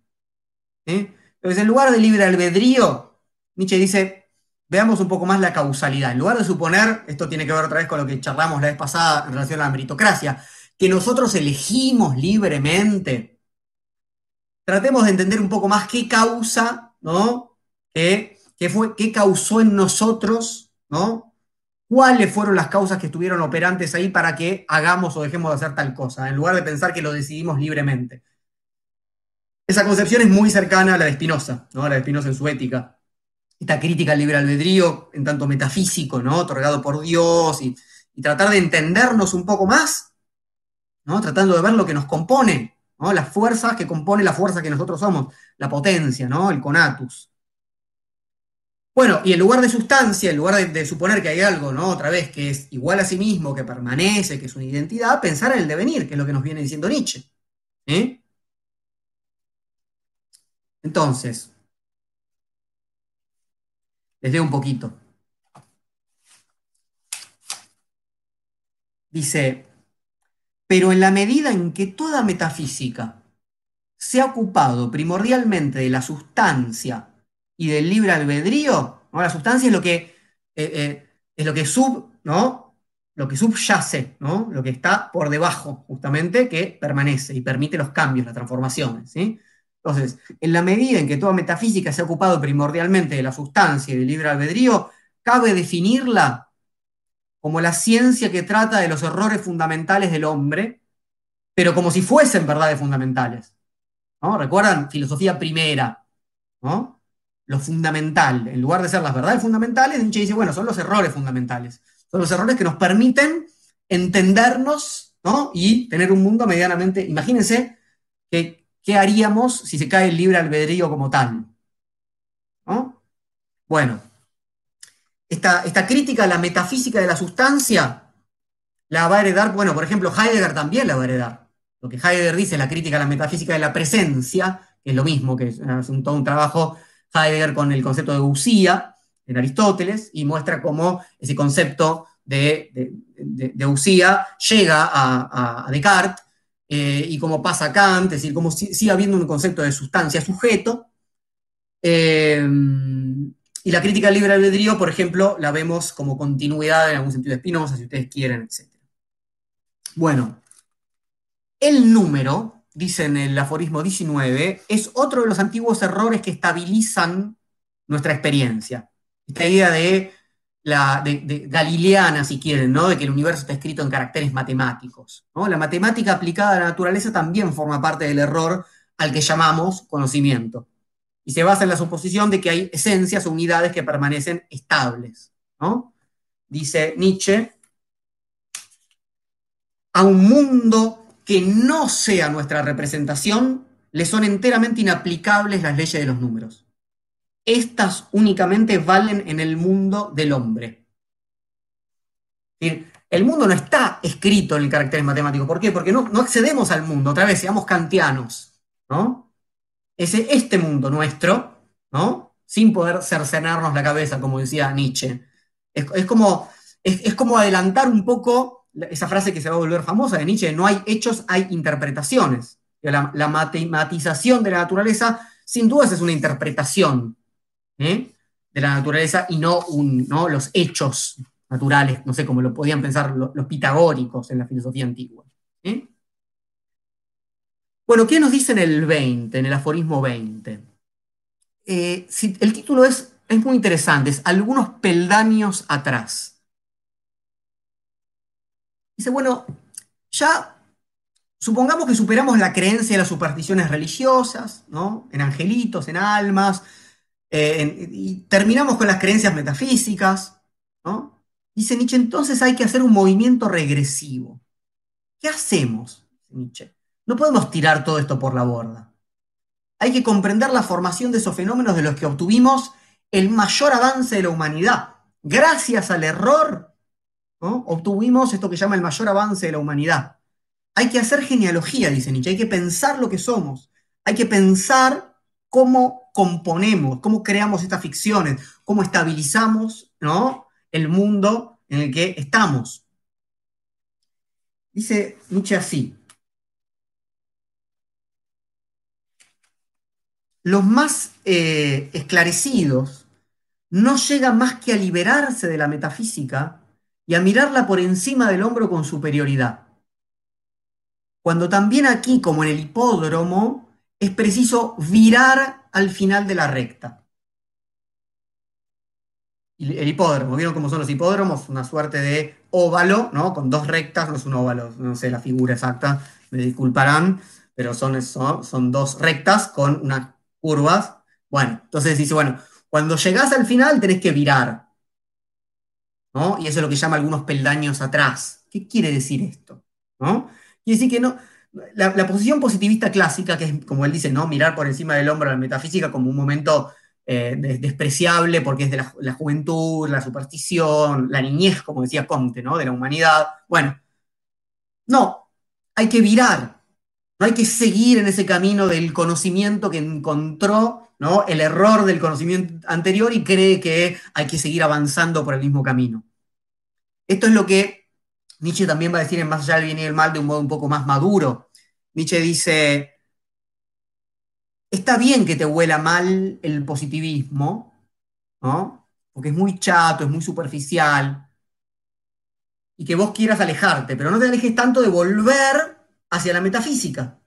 Entonces, en lugar de libre albedrío, Nietzsche dice, veamos un poco más la causalidad. En lugar de suponer, esto tiene que ver otra vez con lo que charlamos la vez pasada en relación a la meritocracia, que nosotros elegimos libremente. Tratemos de entender un poco más qué causa, ¿no? ¿Qué, fue, qué causó en nosotros, ¿no? ¿Cuáles fueron las causas que estuvieron operantes ahí para que hagamos o dejemos de hacer tal cosa, en lugar de pensar que lo decidimos libremente? Esa concepción es muy cercana a la de Spinoza, ¿no? A la de Spinoza en su ética. Esta crítica al libre albedrío, en tanto metafísico, ¿no? Otorgado por Dios y tratar de entendernos un poco más Tratando de ver lo que nos compone, Las fuerzas que compone la fuerza que nosotros somos, la potencia, ¿no? El conatus. Bueno, y en lugar de sustancia, en lugar de, suponer que hay algo, ¿no? Otra vez, que es igual a sí mismo, que permanece, que es una identidad, pensar en el devenir, que es lo que nos viene diciendo Nietzsche. Entonces, les leo un poquito. Dice, pero en la medida en que toda metafísica se ha ocupado primordialmente de la sustancia y del libre albedrío, la sustancia es lo que, eh, eh, es lo que sub, ¿no? Lo que subyace, ¿no? Lo que está por debajo, justamente, que permanece y permite los cambios, las transformaciones, Entonces, en la medida en que toda metafísica se ha ocupado primordialmente de la sustancia y del libre albedrío, cabe definirla como la ciencia que trata de los errores fundamentales del hombre, pero como si fuesen verdades fundamentales. ¿no? ¿Recuerdan? Filosofía primera, ¿no? Lo fundamental. En lugar de ser las verdades fundamentales, Nietzsche dice, bueno, son los errores fundamentales. Son los errores que nos permiten entendernos, ¿no? Y tener un mundo medianamente. Imagínense qué haríamos si se cae el libre albedrío como tal. ¿no? Bueno, esta, esta crítica a la metafísica de la sustancia la va a heredar, bueno, por ejemplo, Heidegger también la va a heredar. Lo que Heidegger dice, la crítica a la metafísica de la presencia, que es lo mismo, que es un, todo un trabajo Heidegger con el concepto de usía en Aristóteles y muestra cómo ese concepto de, usía llega a, Descartes eh, y cómo pasa Kant, es decir, cómo sigue habiendo un concepto de sustancia sujeto. Eh, y la crítica al libre albedrío, por ejemplo, la vemos como continuidad en algún sentido de Spinoza, si ustedes quieren, etc. Bueno, el número, dice en el aforismo 19, es otro de los antiguos errores que estabilizan nuestra experiencia. Esta idea de la galileana, si quieren, ¿no? de que el universo está escrito en caracteres matemáticos. La matemática aplicada a la naturaleza también forma parte del error al que llamamos conocimiento. Y se basa en la suposición de que hay esencias o unidades que permanecen estables. Dice Nietzsche, a un mundo que no sea nuestra representación, le son enteramente inaplicables las leyes de los números. Estas únicamente valen en el mundo del hombre. El mundo no está escrito en el carácter matemático. ¿Por qué? Porque no, accedemos al mundo. Otra vez, seamos kantianos. ¿no? Ese, este mundo nuestro, ¿no? sin poder cercenarnos la cabeza, como decía Nietzsche. Es, como, es como adelantar un poco esa frase que se va a volver famosa de Nietzsche, no hay hechos, hay interpretaciones. La, matematización de la naturaleza, sin dudas, es una interpretación ¿eh? de la naturaleza y no, no, los hechos naturales, no sé cómo lo podían pensar los, pitagóricos en la filosofía antigua. ¿eh? Bueno, ¿qué nos dice en el 20, en el aforismo 20? Eh, el título es, es muy interesante, es Algunos peldaños atrás. Dice, bueno, ya supongamos que superamos la creencia de las supersticiones religiosas, ¿no? En angelitos, en almas, eh, y terminamos con las creencias metafísicas, ¿no? Dice Nietzsche, entonces hay que hacer un movimiento regresivo. ¿Qué hacemos? Nietzsche. No podemos tirar todo esto por la borda. Hay que comprender la formación de esos fenómenos de los que obtuvimos el mayor avance de la humanidad. Gracias al error obtuvimos esto que llama el mayor avance de la humanidad. Hay que hacer genealogía, dice Nietzsche, hay que pensar lo que somos, hay que pensar cómo componemos, cómo creamos estas ficciones, cómo estabilizamos ¿no? el mundo en el que estamos. Dice Nietzsche así, los más eh, esclarecidos no llegan más que a liberarse de la metafísica y a mirarla por encima del hombro con superioridad. Cuando también aquí, como en el hipódromo, es preciso virar al final de la recta. El hipódromo, ¿vieron cómo son los hipódromos? Una suerte de óvalo, ¿no? Con dos rectas, no es un óvalo, no sé la figura exacta, me disculparán, pero son, son dos rectas con unas curvas. Bueno, entonces dice, bueno, cuando llegás al final tenés que virar. Y eso es lo que llama algunos peldaños atrás. ¿Qué quiere decir esto? ¿No? Quiere decir que no, la, posición positivista clásica, que es, como él dice, ¿no? mirar por encima del hombro a la metafísica como un momento eh, despreciable porque es de la, juventud, la superstición, la niñez, como decía Comte, ¿no? de la humanidad. Bueno, no, hay que virar, no hay que seguir en ese camino del conocimiento que encontró ¿no? el error del conocimiento anterior y cree que hay que seguir avanzando por el mismo camino. Esto es lo que Nietzsche también va a decir en Más allá del bien y el mal de un modo un poco más maduro. Nietzsche dice, está bien que te huela mal el positivismo, porque es muy chato, es muy superficial, y que vos quieras alejarte, pero no te alejes tanto de volver hacia la metafísica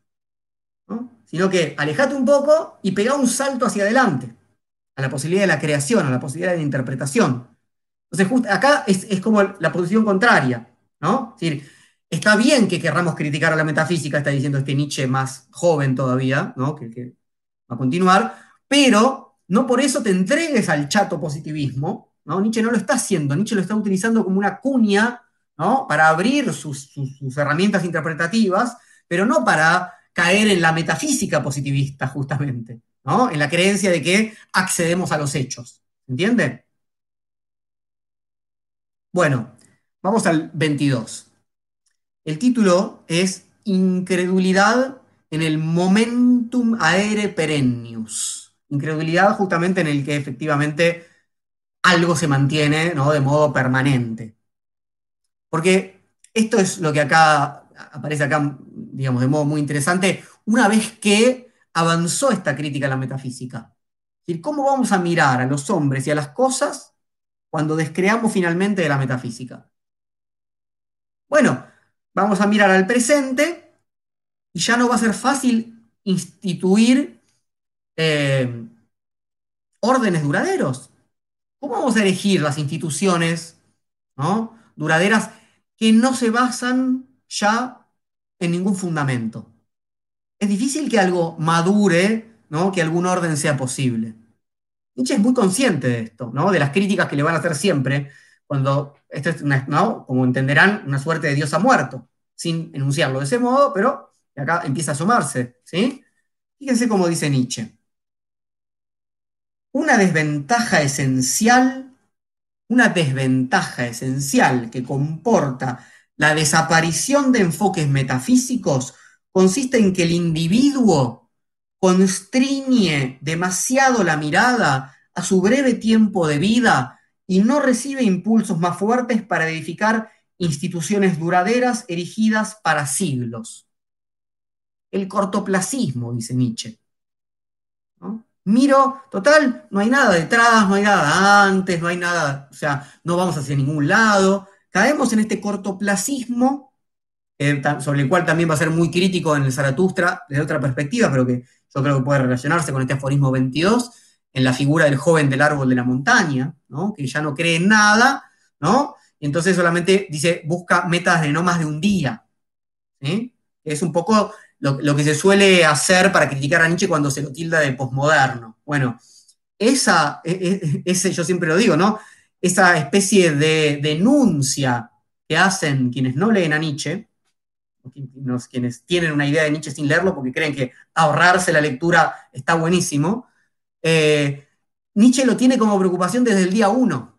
sino que alejate un poco y pega un salto hacia adelante, a la posibilidad de la creación, a la posibilidad de la interpretación. Entonces, acá es, como la posición contraria, ¿no? Es decir, está bien que querramos criticar a la metafísica, está diciendo este Nietzsche más joven todavía, ¿no? que, que va a continuar, pero no por eso te entregues al chato positivismo. Nietzsche no lo está haciendo, Nietzsche lo está utilizando como una cuña, ¿no? Para abrir sus, sus herramientas interpretativas, pero no para caer en la metafísica positivista, justamente, ¿no? En la creencia de que accedemos a los hechos. ¿Entiende? Bueno, vamos al 22. El título es Incredulidad en el momentum aere perennius. Incredulidad justamente en el que efectivamente algo se mantiene ¿no? de modo permanente. Porque esto es lo que acá aparece acá, digamos, de modo muy interesante, una vez que avanzó esta crítica a la metafísica. ¿Cómo vamos a mirar a los hombres y a las cosas cuando descreamos finalmente de la metafísica? Bueno, vamos a mirar al presente y ya no va a ser fácil instituir eh, órdenes duraderos. ¿Cómo vamos a elegir las instituciones duraderas que no se basan ya en ningún fundamento? Es difícil que algo madure, ¿no? que algún orden sea posible. Nietzsche es muy consciente de esto, ¿no? de las críticas que le van a hacer siempre, cuando esto es, ¿no? como entenderán, una suerte de Dios ha muerto, sin enunciarlo de ese modo, pero acá empieza a asomarse. ¿sí? Fíjense cómo dice Nietzsche. Una desventaja esencial, una desventaja esencial que comporta la desaparición de enfoques metafísicos consiste en que el individuo constriñe demasiado la mirada a su breve tiempo de vida y no recibe impulsos más fuertes para edificar instituciones duraderas erigidas para siglos. El cortoplacismo, dice Nietzsche. Miro, total, no hay nada detrás, no hay nada antes, no hay nada, o sea, no vamos hacia ningún lado. Caemos en este cortoplacismo, eh, sobre el cual también va a ser muy crítico en el Zaratustra desde otra perspectiva, pero que yo creo que puede relacionarse con este aforismo 22, en la figura del joven del árbol de la montaña, ¿no? que ya no cree en nada, ¿no? y entonces solamente dice, busca metas de no más de un día. Es un poco lo, que se suele hacer para criticar a Nietzsche cuando se lo tilda de posmoderno. Bueno, esa, e, e, ese yo siempre lo digo, ¿no? Esa especie de denuncia que hacen quienes no leen a Nietzsche, quienes tienen una idea de Nietzsche sin leerlo porque creen que ahorrarse la lectura está buenísimo, eh, Nietzsche lo tiene como preocupación desde el día uno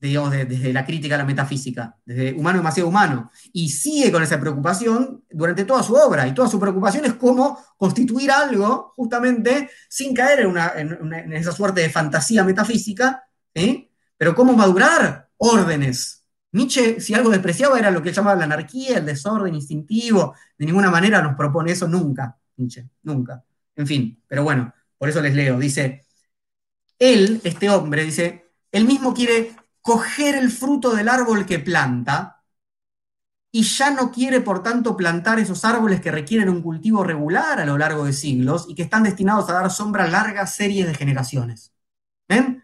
digamos, desde la crítica a la metafísica, desde humano demasiado humano, y sigue con esa preocupación durante toda su obra, y toda su preocupación es cómo constituir algo justamente sin caer en, esa suerte de fantasía metafísica, pero cómo madurar órdenes. Nietzsche, si algo despreciaba, era lo que llamaba la anarquía, el desorden instintivo, de ninguna manera nos propone eso nunca, Nietzsche, nunca. En fin, pero bueno, por eso les leo, dice, él, este hombre, dice, él mismo quiere coger el fruto del árbol que planta y ya no quiere, por tanto, plantar esos árboles que requieren un cultivo regular a lo largo de siglos y que están destinados a dar sombra a largas series de generaciones. ¿Ven?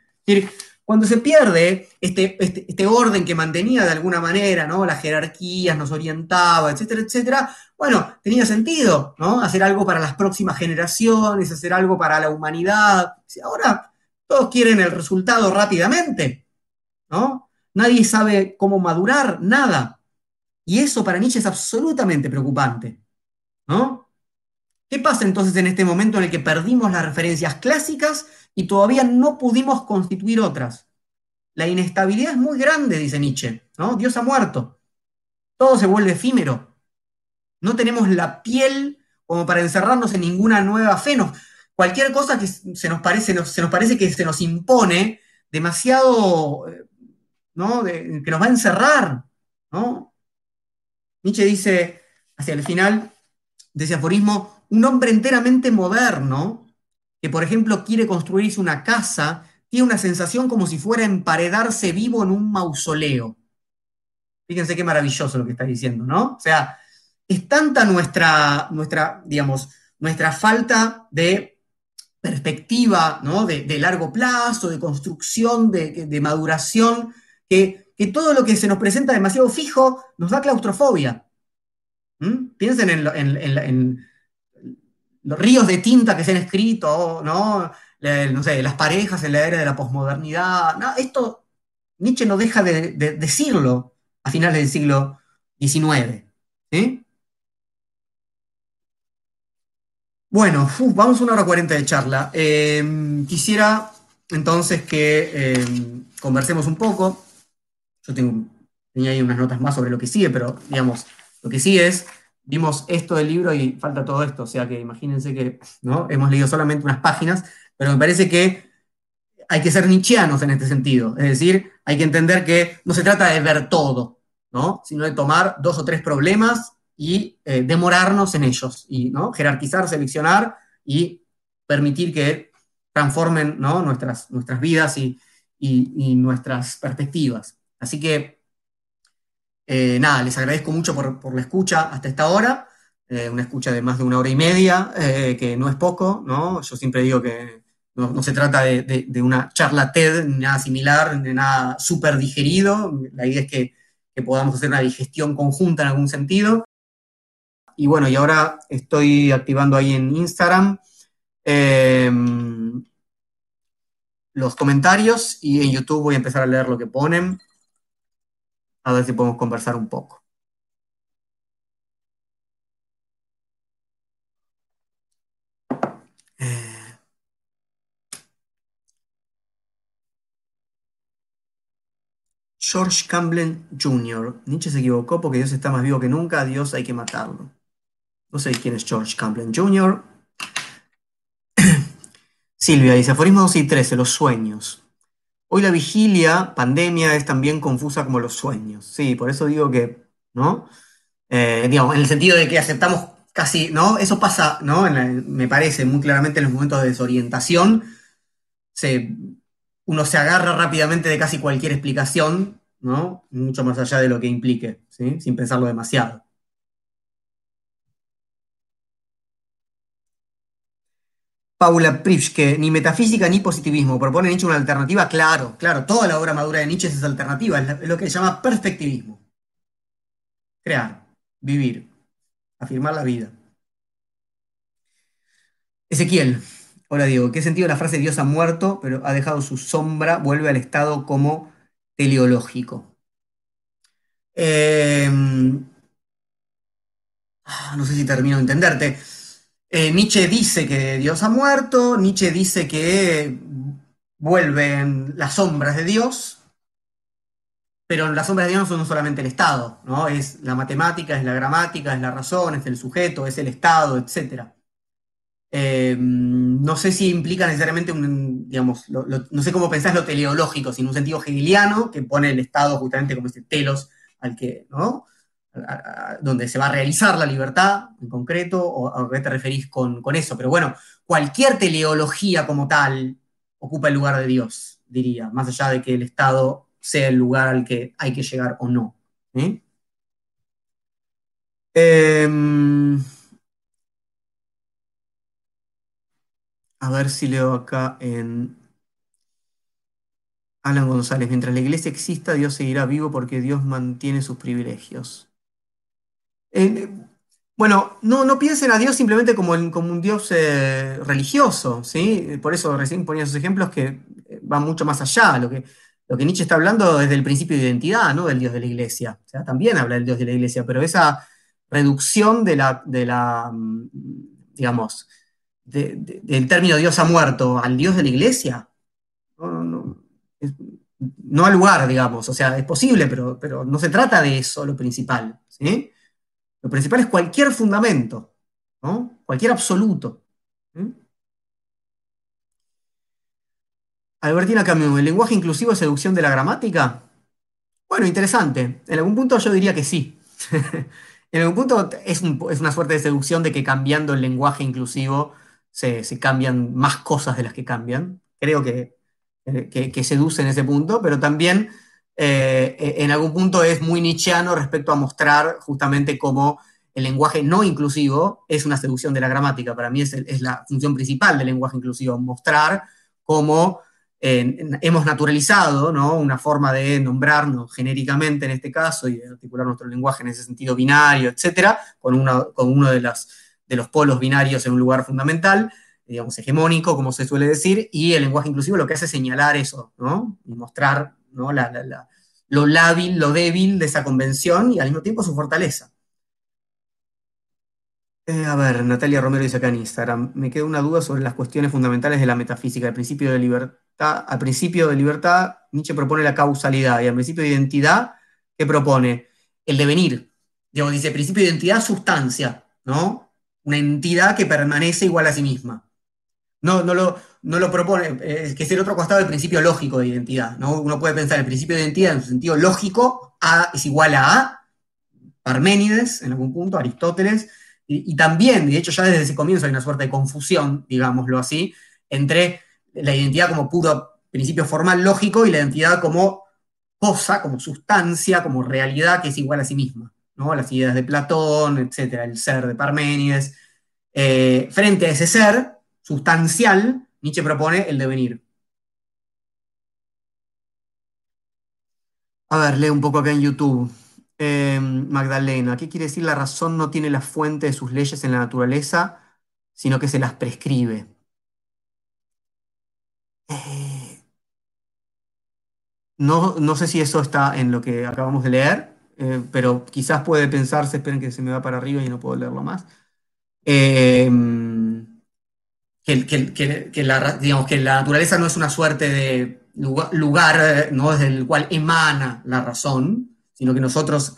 cuando se pierde este, este, este, orden que mantenía de alguna manera, ¿no? Las jerarquías nos orientaba, etcétera, etcétera, bueno, tenía sentido, ¿no? Hacer algo para las próximas generaciones, hacer algo para la humanidad. Ahora todos quieren el resultado rápidamente. ¿No? Nadie sabe cómo madurar, nada. Y eso para Nietzsche es absolutamente preocupante, ¿no? ¿Qué pasa entonces en este momento en el que perdimos las referencias clásicas y todavía no pudimos constituir otras? La inestabilidad es muy grande, dice Nietzsche, ¿no? Dios ha muerto. Todo se vuelve efímero. No tenemos la piel como para encerrarnos en ninguna nueva fe. cualquier cosa que se nos parece, se nos parece que se nos impone demasiado eh, que nos va a encerrar, ¿no? Nietzsche dice, hacia el final de ese aforismo, un hombre enteramente moderno, que por ejemplo quiere construirse una casa, tiene una sensación como si fuera emparedarse vivo en un mausoleo. Fíjense qué maravilloso lo que está diciendo, ¿no? O sea, es tanta nuestra, nuestra digamos, nuestra falta de perspectiva, ¿no? de, largo plazo, de construcción, de maduración, que todo lo que se nos presenta demasiado fijo nos da claustrofobia. ¿Mm? Piensen en, los ríos de tinta que se han escrito, ¿no? no sé, las parejas en la era de la posmodernidad. esto Nietzsche no deja de, decirlo a finales del siglo XIX. Bueno, vamos a una hora cuarenta de charla. Em, quisiera entonces que em, conversemos un poco. Yo tenía ahí unas notas más sobre lo que sigue, pero digamos, lo que sigue es, vimos esto del libro y falta todo esto, o sea que imagínense que ¿no? hemos leído solamente unas páginas, pero me parece que hay que ser nichianos en este sentido, es decir, hay que entender que no se trata de ver todo, ¿no? sino de tomar dos o tres problemas y eh, demorarnos en ellos, y ¿no? jerarquizar, seleccionar y permitir que transformen ¿no? nuestras, nuestras vidas y, nuestras perspectivas. Así que, eh, nada, les agradezco mucho por, la escucha hasta esta hora, eh, una escucha de más de una hora y media, que no es poco, ¿no? Yo siempre digo que no, se trata de, una charla TED, ni nada similar, ni nada súper digerido, la idea es que, que podamos hacer una digestión conjunta en algún sentido. Y bueno, y ahora estoy activando ahí en Instagram em, los comentarios y en YouTube voy a empezar a leer lo que ponen. A ver si podemos conversar un poco. Eh. George Campbell Jr. Nietzsche se equivocó porque Dios está más vivo que nunca, Dios hay que matarlo. No sé quién es George Campbell Jr. [clears throat] Silvia dice, aforismo 2 y 13, los sueños. Hoy la vigilia, pandemia, es también confusa como los sueños. Sí, por eso digo que, ¿no? Eh, digamos, en el sentido de que aceptamos casi, ¿no? Eso pasa, ¿no? me parece muy claramente en los momentos de desorientación. uno se agarra rápidamente de casi cualquier explicación, ¿no? Mucho más allá de lo que implique, ¿sí? Sin pensarlo demasiado. Paula Pripske, ni metafísica ni positivismo. Propone Nietzsche una alternativa, claro, claro. Toda la obra madura de Nietzsche es esa alternativa, es lo que se llama perspectivismo. Crear, vivir, afirmar la vida. Ezequiel, hola Diego, ¿qué sentido la frase Dios ha muerto, pero ha dejado su sombra, vuelve al estado como teleológico? Em, ah, no sé si termino de entenderte. Eh, Nietzsche dice que Dios ha muerto, Nietzsche dice que vuelven las sombras de Dios, pero las sombras de Dios no son solamente el Estado, ¿no? Es la matemática, es la gramática, es la razón, es el sujeto, es el Estado, etc. Eh, no sé si implica necesariamente un, digamos, no sé cómo pensás lo teleológico, sino un sentido hegeliano que pone el Estado justamente como ese telos al que, ¿no? Donde se va a realizar la libertad en concreto, o a qué te referís con, eso. Pero bueno, cualquier teleología como tal ocupa el lugar de Dios, diría, más allá de que el Estado sea el lugar al que hay que llegar o no. Em, a ver si leo acá en Alan González. Mientras la iglesia exista, Dios seguirá vivo porque Dios mantiene sus privilegios. Eh, bueno, no, no piensen a Dios simplemente como, como un Dios eh, religioso, ¿sí? Por eso recién ponía esos ejemplos que eh, van mucho más allá. Lo que, lo que Nietzsche está hablando es del principio de identidad, ¿no? Del Dios de la iglesia. O sea, también habla del Dios de la iglesia, pero esa reducción de la, de la mm, digamos, del término Dios ha muerto al Dios de la iglesia, no, no, al lugar, digamos. O sea, es posible, pero, pero no se trata de eso lo principal, ¿sí? Lo principal es cualquier fundamento, ¿no? cualquier absoluto. Albertina Camus, ¿el lenguaje inclusivo es seducción de la gramática? Bueno, interesante. En algún punto yo diría que sí. [laughs] en algún punto es, una suerte de seducción de que cambiando el lenguaje inclusivo se, cambian más cosas de las que cambian. Creo que, que, que seduce en ese punto, pero también eh, en algún punto es muy nichiano respecto a mostrar justamente cómo el lenguaje no inclusivo es una seducción de la gramática. Para mí es, la función principal del lenguaje inclusivo, mostrar cómo hemos naturalizado ¿no? una forma de nombrarnos genéricamente en este caso y de articular nuestro lenguaje en ese sentido binario, etcétera, con, uno de, de los polos binarios en un lugar fundamental, digamos, hegemónico, como se suele decir, y el lenguaje inclusivo lo que hace es señalar eso, ¿no? Y mostrar ¿no? lo lábil, lo débil de esa convención y al mismo tiempo su fortaleza. Eh, a ver, Natalia Romero dice acá en Instagram, me queda una duda sobre las cuestiones fundamentales de la metafísica. El principio de libertad, al principio de libertad, Nietzsche propone la causalidad y al principio de identidad, ¿qué propone? El devenir. Digamos, dice, principio de identidad, sustancia, ¿no? Una entidad que permanece igual a sí misma. No, no, lo, no lo propone, eh, que es el otro costado del principio lógico de identidad, ¿no? Uno puede pensar el principio de identidad en su sentido lógico, A es igual a A, Parménides en algún punto, Aristóteles, y, también, de hecho ya desde ese comienzo hay una suerte de confusión, digámoslo así, entre la identidad como puro principio formal lógico y la identidad como cosa, como sustancia, como realidad que es igual a sí misma, ¿no? Las ideas de Platón, etcétera, el ser de Parménides. Eh, frente a ese ser sustancial, Nietzsche propone el devenir. A ver, leo un poco acá en YouTube. Em, Magdalena, ¿qué quiere decir la razón no tiene la fuente de sus leyes en la naturaleza, sino que se las prescribe? Eh, no, no, sé si eso está en lo que acabamos de leer, eh, pero quizás puede pensarse, esperen que se me va para arriba y no puedo leerlo más. Em, que, la, digamos, que la naturaleza no es una suerte de lugar, eh, ¿no? desde el cual emana la razón, sino que nosotros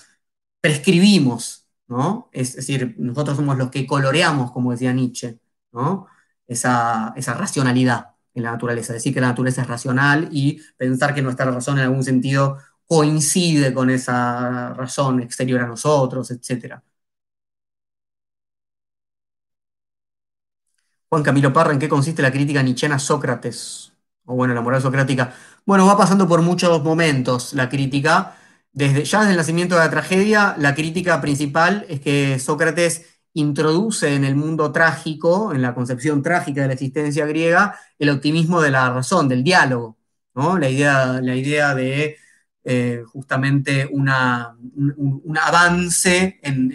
prescribimos, ¿no? Es decir, nosotros somos los que coloreamos, como decía Nietzsche, ¿no? Esa, racionalidad en la naturaleza, decir que la naturaleza es racional y pensar que nuestra razón en algún sentido coincide con esa razón exterior a nosotros, etc. Juan Camilo Parra, ¿en qué consiste la crítica nietzscheana a Sócrates? O bueno, la moral socrática. Bueno, va pasando por muchos momentos la crítica desde, ya desde el nacimiento de la tragedia, la crítica principal es que Sócrates introduce en el mundo trágico, en la concepción trágica de la existencia griega, el optimismo de la razón, del diálogo, ¿no? la, idea, la idea de eh, justamente un, avance en,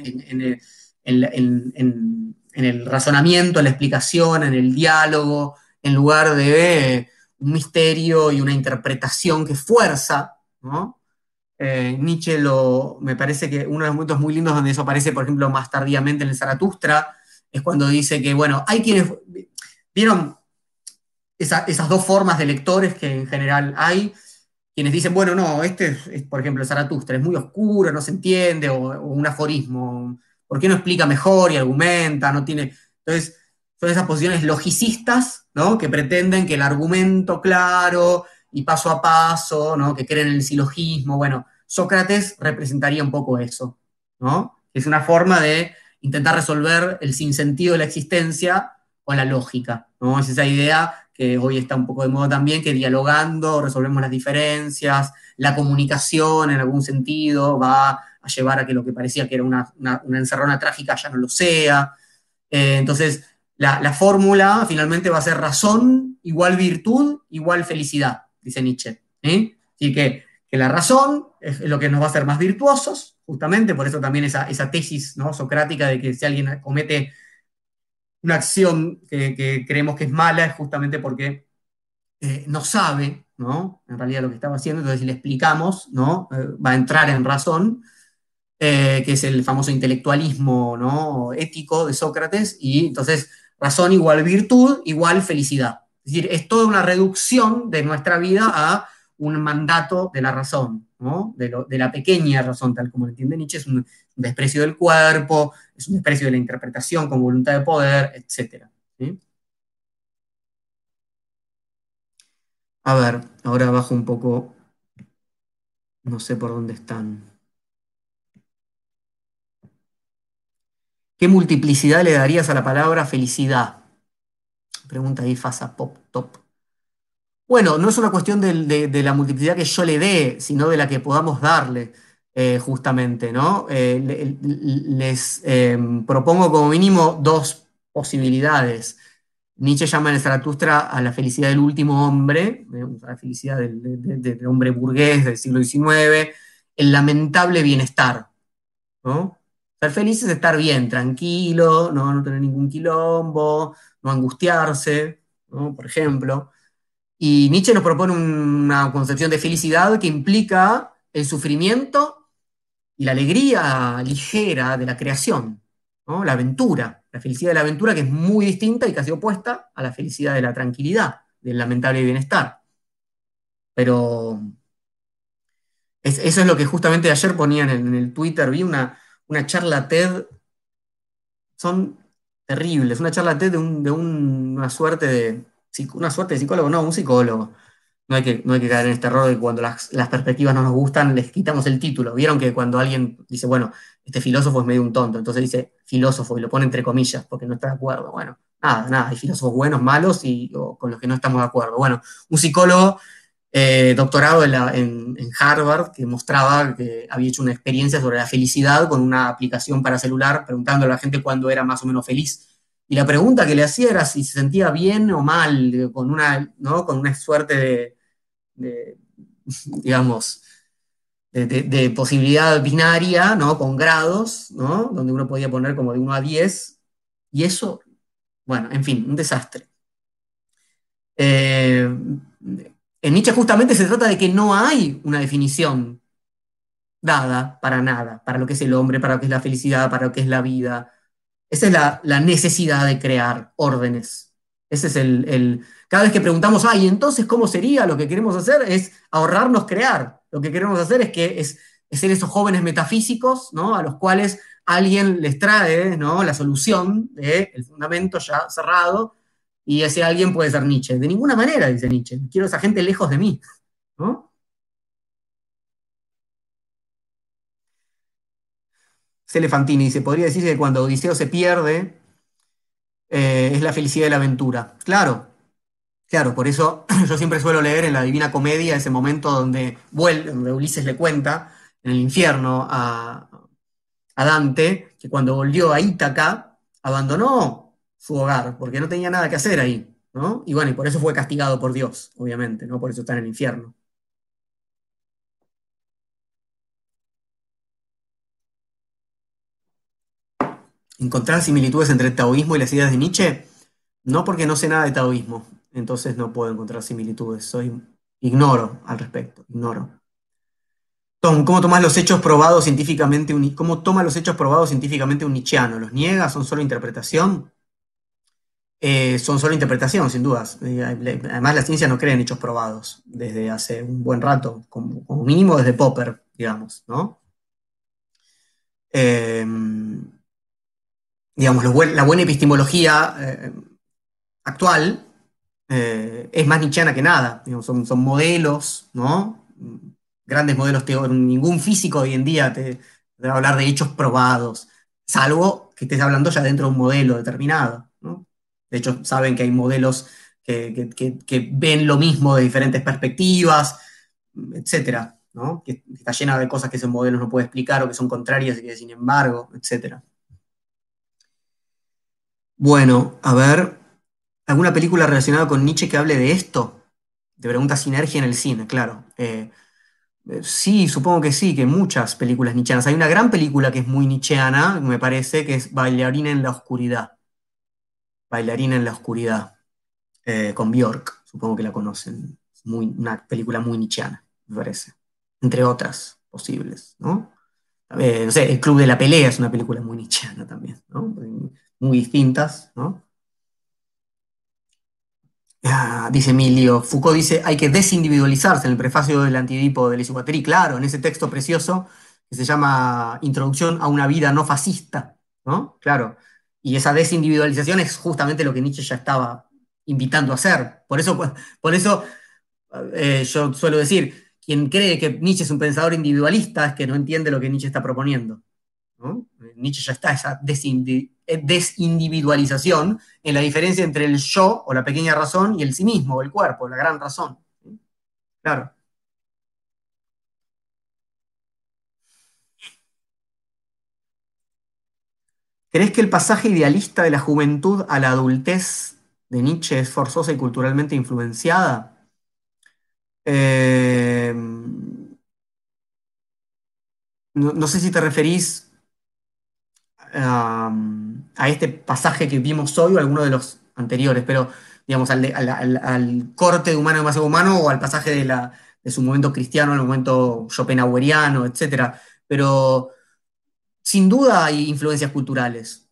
el, razonamiento, en la explicación, en el diálogo, en lugar de un misterio y una interpretación que fuerza. Eh, Nietzsche lo, me parece que uno de los momentos muy lindos donde eso aparece, por ejemplo, más tardíamente en el Zaratustra, es cuando dice que, bueno, hay quienes, ¿vieron esas dos formas de lectores que en general hay? Quienes dicen, bueno, no, este es, por ejemplo, el Zaratustra, es muy oscuro, no se entiende, o, un aforismo, ¿por qué no explica mejor y argumenta? No tiene... Entonces, son esas posiciones logicistas, ¿no? Que pretenden que el argumento claro y paso a paso, ¿no? Que creen en el silogismo, bueno, Sócrates representaría un poco eso, ¿no? Es una forma de intentar resolver el sinsentido de la existencia con la lógica, ¿no? Es esa idea que hoy está un poco de moda también, que dialogando resolvemos las diferencias, la comunicación en algún sentido va a llevar a que lo que parecía que era una, encerrona trágica ya no lo sea. Eh, entonces, la, fórmula finalmente va a ser razón igual virtud igual felicidad, dice Nietzsche. ¿eh? Así que que la razón es lo que nos va a hacer más virtuosos, justamente, por eso también esa, tesis ¿no? socrática de que si alguien comete una acción que, creemos que es mala, es justamente porque eh, no sabe, ¿no? En realidad lo que estaba haciendo, entonces si le explicamos, ¿no? Eh, va a entrar en razón, eh, que es el famoso intelectualismo ¿no? ético de Sócrates, y entonces razón igual virtud igual felicidad. Es decir, es toda una reducción de nuestra vida a un mandato de la razón, de, la pequeña razón, tal como lo entiende Nietzsche, es un, desprecio del cuerpo, es un desprecio de la interpretación con voluntad de poder, etc. A ver, ahora bajo un poco, no sé por dónde están. ¿Qué multiplicidad le darías a la palabra felicidad? Pregunta ahí Fasa Pop Top. Bueno, no es una cuestión de, la multiplicidad que yo le dé, sino de la que podamos darle, eh, justamente, ¿no? Eh, les em, propongo como mínimo dos posibilidades. Nietzsche llama en el Zaratustra a la felicidad del último hombre, a la felicidad del, hombre burgués del siglo XIX, el lamentable bienestar. ¿no? Ser feliz es estar bien, tranquilo, no, no tener ningún quilombo, no angustiarse, por ejemplo. Y Nietzsche nos propone una concepción de felicidad que implica el sufrimiento y la alegría ligera de la creación, la aventura, la felicidad de la aventura que es muy distinta y casi opuesta a la felicidad de la tranquilidad, del lamentable bienestar. Pero eso es lo que justamente ayer ponían en, el Twitter, vi una, una charla TED, son terribles, una charla TED de, una suerte de, una suerte de psicólogo, no, un psicólogo. No hay, que, no hay que caer en este error de cuando las, perspectivas no nos gustan, les quitamos el título. Vieron que cuando alguien dice, bueno, este filósofo es medio un tonto, entonces dice filósofo y lo pone entre comillas porque no está de acuerdo. Bueno, nada, nada, hay filósofos buenos, malos y con los que no estamos de acuerdo. Bueno, un psicólogo eh, doctorado en, Harvard que mostraba que había hecho una experiencia sobre la felicidad con una aplicación para celular, preguntando a la gente cuándo era más o menos feliz. Y la pregunta que le hacía era si se sentía bien o mal, con una, ¿no? con una suerte de, [laughs] digamos, de, posibilidad binaria, ¿no? Con grados, ¿no? Donde uno podía poner como de 1 a 10. Y eso, bueno, en fin, un desastre. Eh, en Nietzsche justamente se trata de que no hay una definición dada para nada, para lo que es el hombre, para lo que es la felicidad, para lo que es la vida. Esa es la, necesidad de crear órdenes. Ese es el, Cada vez que preguntamos, ay, entonces, ¿cómo sería? Lo que queremos hacer es ahorrarnos crear. Lo que queremos hacer es que es, ser esos jóvenes metafísicos, ¿no? A los cuales alguien les trae, ¿no? La solución del fundamento ya cerrado y ese alguien puede ser Nietzsche. De ninguna manera, dice Nietzsche. Quiero esa gente lejos de mí. ¿no? Celefantini dice, podría decirse que cuando Odiseo se pierde, eh, es la felicidad de la aventura. Claro, claro, por eso [clears throat] yo siempre suelo leer en la Divina Comedia ese momento donde, donde Ulises le cuenta en el infierno a, a Dante que cuando volvió a Ítaca, abandonó su hogar, porque no tenía nada que hacer ahí, ¿no? Y bueno, y por eso fue castigado por Dios, obviamente, ¿no? Por eso está en el infierno. Encontrar similitudes entre el taoísmo y las ideas de Nietzsche, no porque no sé nada de taoísmo, entonces no puedo encontrar similitudes, soy ignoro al respecto, ignoro. Tom, ¿cómo tomas los hechos probados científicamente cómo toma los hechos probados científicamente un nietzscheano? ¿Los niega? ¿Son solo interpretación? Eh, son solo interpretación, sin dudas. Además, la ciencia no cree en hechos probados desde hace un buen rato, como, mínimo desde Popper, digamos, ¿no? Eh, digamos, la buena epistemología eh, actual es más nichiana que nada. son, modelos, ¿no? Grandes modelos teóricos. Ningún físico hoy en día te, te va a hablar de hechos probados, salvo que estés hablando ya dentro de un modelo determinado. De hecho, saben que hay modelos que, ven lo mismo de diferentes perspectivas, etcétera, ¿no? Que está llena de cosas que ese modelo no puede explicar o que son contrarias y que sin embargo, etcétera. Bueno, a ver, ¿alguna película relacionada con Nietzsche que hable de esto? Te pregunta Sinergia en el cine, claro. Eh, eh, sí, supongo que sí, que muchas películas nietzscheanas. Hay una gran película que es muy nietzscheana, me parece, que es Bailarina en la Oscuridad. Bailarina en la Oscuridad, eh, con Bjork, supongo que la conocen. Muy, una película muy nichiana, me parece. Entre otras posibles, ¿no? no sé, El Club de la Pelea es una película muy nichiana también, ¿no? Muy distintas, ¿no? Ah, dice Emilio, Foucault dice, hay que desindividualizarse en el prefacio del antidipo de Lesiguateri, claro, en ese texto precioso que se llama Introducción a una vida no fascista, ¿no? Claro, y esa desindividualización es justamente lo que Nietzsche ya estaba invitando a hacer. Por eso, por eso eh, yo suelo decir, quien cree que Nietzsche es un pensador individualista es que no entiende lo que Nietzsche está proponiendo. Nietzsche ya está esa eh, desindividualización en la diferencia entre el yo o la pequeña razón y el sí mismo o el cuerpo, la gran razón. Claro. ¿Crees que el pasaje idealista de la juventud a la adultez de Nietzsche es forzosa y culturalmente influenciada. Eh, no, sé si te referís a este pasaje que vimos hoy o a alguno de los anteriores, pero digamos, al, corte de humano más humano o al pasaje de, de su momento cristiano, al momento schopenhaueriano, etc. Pero sin duda hay influencias culturales.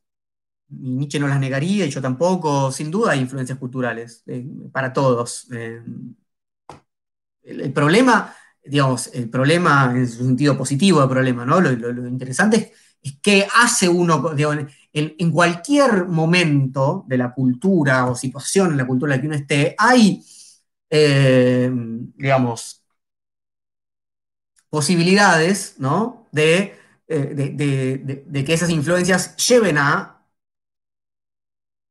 Nietzsche no las negaría yo tampoco, sin duda hay influencias culturales eh, para todos. Eh, el, problema, digamos, el problema en su sentido positivo, el problema, ¿no? Lo, interesante es, qué hace uno, en, cualquier momento de la cultura o situación en la cultura en la que uno esté, hay, eh, digamos, posibilidades, ¿no? De eh, de, que esas influencias lleven a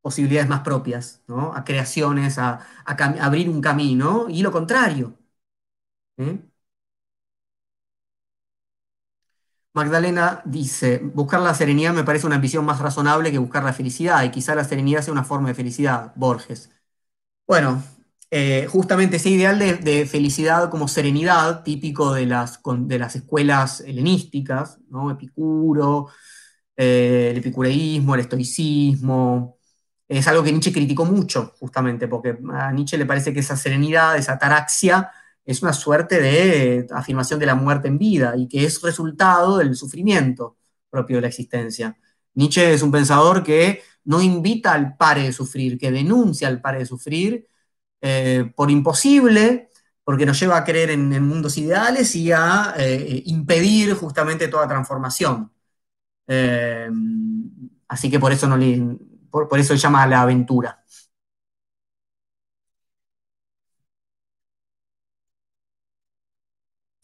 posibilidades más propias, a creaciones, a, abrir un camino, y lo contrario. Magdalena dice, buscar la serenidad me parece una ambición más razonable que buscar la felicidad, y quizá la serenidad sea una forma de felicidad, Borges. Bueno, eh, justamente ese ideal de, felicidad como serenidad, típico de las, de las escuelas helenísticas, ¿no? Epicuro, eh, el epicureísmo, el estoicismo, es algo que Nietzsche criticó mucho, justamente, porque a Nietzsche le parece que esa serenidad, esa ataraxia, es una suerte de afirmación de la muerte en vida y que es resultado del sufrimiento propio de la existencia. Nietzsche es un pensador que no invita al pare de sufrir, que denuncia al pare de sufrir eh, por imposible, porque nos lleva a creer en, mundos ideales y a eh, impedir justamente toda transformación. Eh, así que por eso, no por, por eso llama la aventura.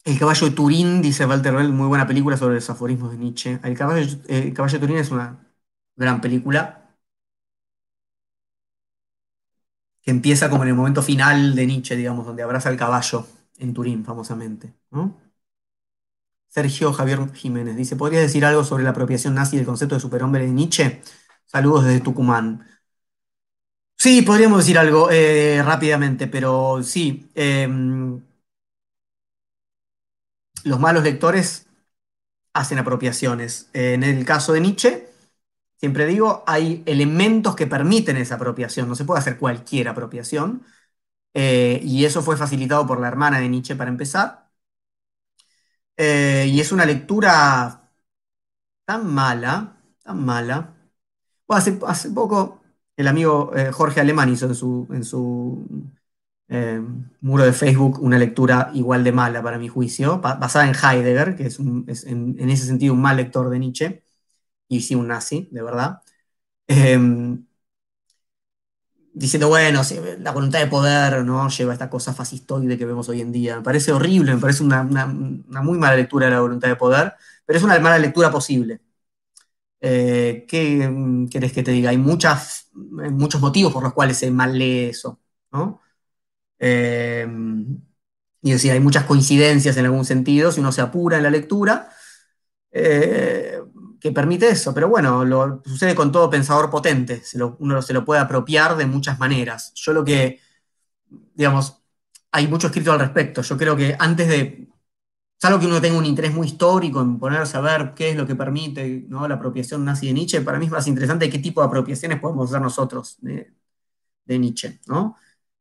El caballo de Turín, dice Walter Bell, muy buena película sobre los aforismos de Nietzsche. El caballo, el caballo de Turín es una gran película. Que empieza como en el momento final de Nietzsche, digamos, donde abraza el caballo en Turín, famosamente. Sergio Javier Jiménez dice, ¿podrías decir algo sobre la apropiación nazi del concepto de superhombre de Nietzsche? Saludos desde Tucumán. Sí, podríamos decir algo eh, rápidamente, pero sí. Em, los malos lectores hacen apropiaciones. En el caso de Nietzsche, Siempre digo, hay elementos que permiten esa apropiación, no se puede hacer cualquier apropiación, eh, y eso fue facilitado por la hermana de Nietzsche para empezar. Eh, y es una lectura tan mala, tan mala. hace, poco el amigo eh, Jorge Alemán hizo en su, en su muro de Facebook una lectura igual de mala para mi juicio, basada en Heidegger, que es, en, ese sentido un mal lector de Nietzsche y sí un nazi, de verdad, em, diciendo, bueno, la voluntad de poder ¿no? lleva a esta cosa fascistoide que vemos hoy en día. Me parece horrible, me parece una, muy mala lectura de la voluntad de poder, pero es una mala lectura posible. Eh, ¿Qué mm, querés que te diga? Hay muchas, muchos motivos por los cuales se mal lee eso, ¿no? Em, y decir, hay muchas coincidencias en algún sentido, si uno se apura en la lectura, eh, que permite eso, pero bueno, sucede con todo pensador potente, uno se lo puede apropiar de muchas maneras. Yo lo que, digamos, hay mucho escrito al respecto, yo creo que antes de, salvo que uno tenga un interés muy histórico en ponerse a ver qué es lo que permite ¿no? la apropiación nazi de Nietzsche, para mí es más interesante qué tipo de apropiaciones podemos hacer nosotros de, Nietzsche, ¿no?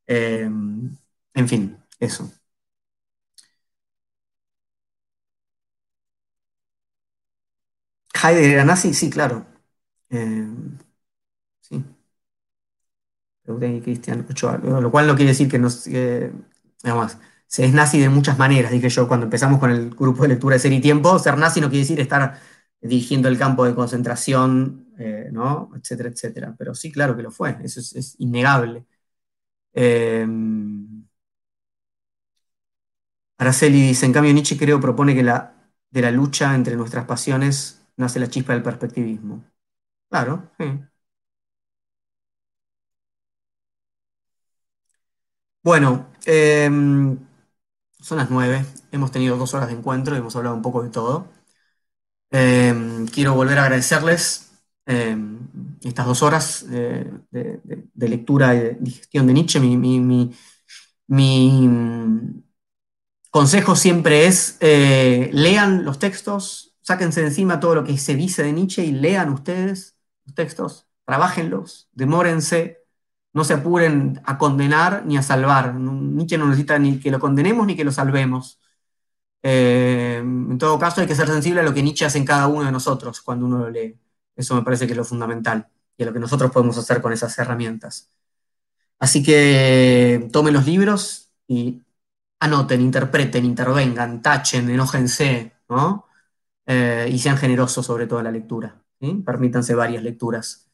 Eh, en fin, eso. Heidegger era nazi, sí, claro. Eh, sí. Cristian lo cual no quiere decir que no se es nazi de muchas maneras, dije yo cuando empezamos con el grupo de lectura de Ser y Tiempo, ser nazi no quiere decir estar dirigiendo el campo de concentración, eh, ¿no? etcétera, etcétera. Pero sí, claro que lo fue, eso es, innegable. Eh, Araceli dice, en cambio Nietzsche creo propone que la, de la lucha entre nuestras pasiones nace la chispa del perspectivismo. Claro, sí. Bueno, em, son las nueve. Hemos tenido dos horas de encuentro y hemos hablado un poco de todo. Em, quiero volver a agradecerles em, estas dos horas de, de lectura y de digestión de Nietzsche, mi, mi, mi, mi mm, consejo siempre es eh, lean los textos, sáquense de encima todo lo que se dice de Nietzsche y lean ustedes los textos, trabajenlos, demórense, no se apuren a condenar ni a salvar. Nietzsche no necesita ni que lo condenemos ni que lo salvemos. Eh, en todo caso, hay que ser sensible a lo que Nietzsche hace en cada uno de nosotros cuando uno lo lee. Eso me parece que es lo fundamental y a lo que nosotros podemos hacer con esas herramientas. Así que tomen los libros y anoten, interpreten, intervengan, tachen, enójense, ¿no? Eh, y sean generosos sobre todo en la lectura. Permítanse varias lecturas.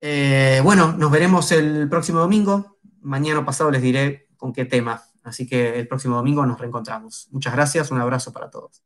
Eh, bueno, nos veremos el próximo domingo. Mañana pasado les diré con qué tema. Así que el próximo domingo nos reencontramos. Muchas gracias, un abrazo para todos.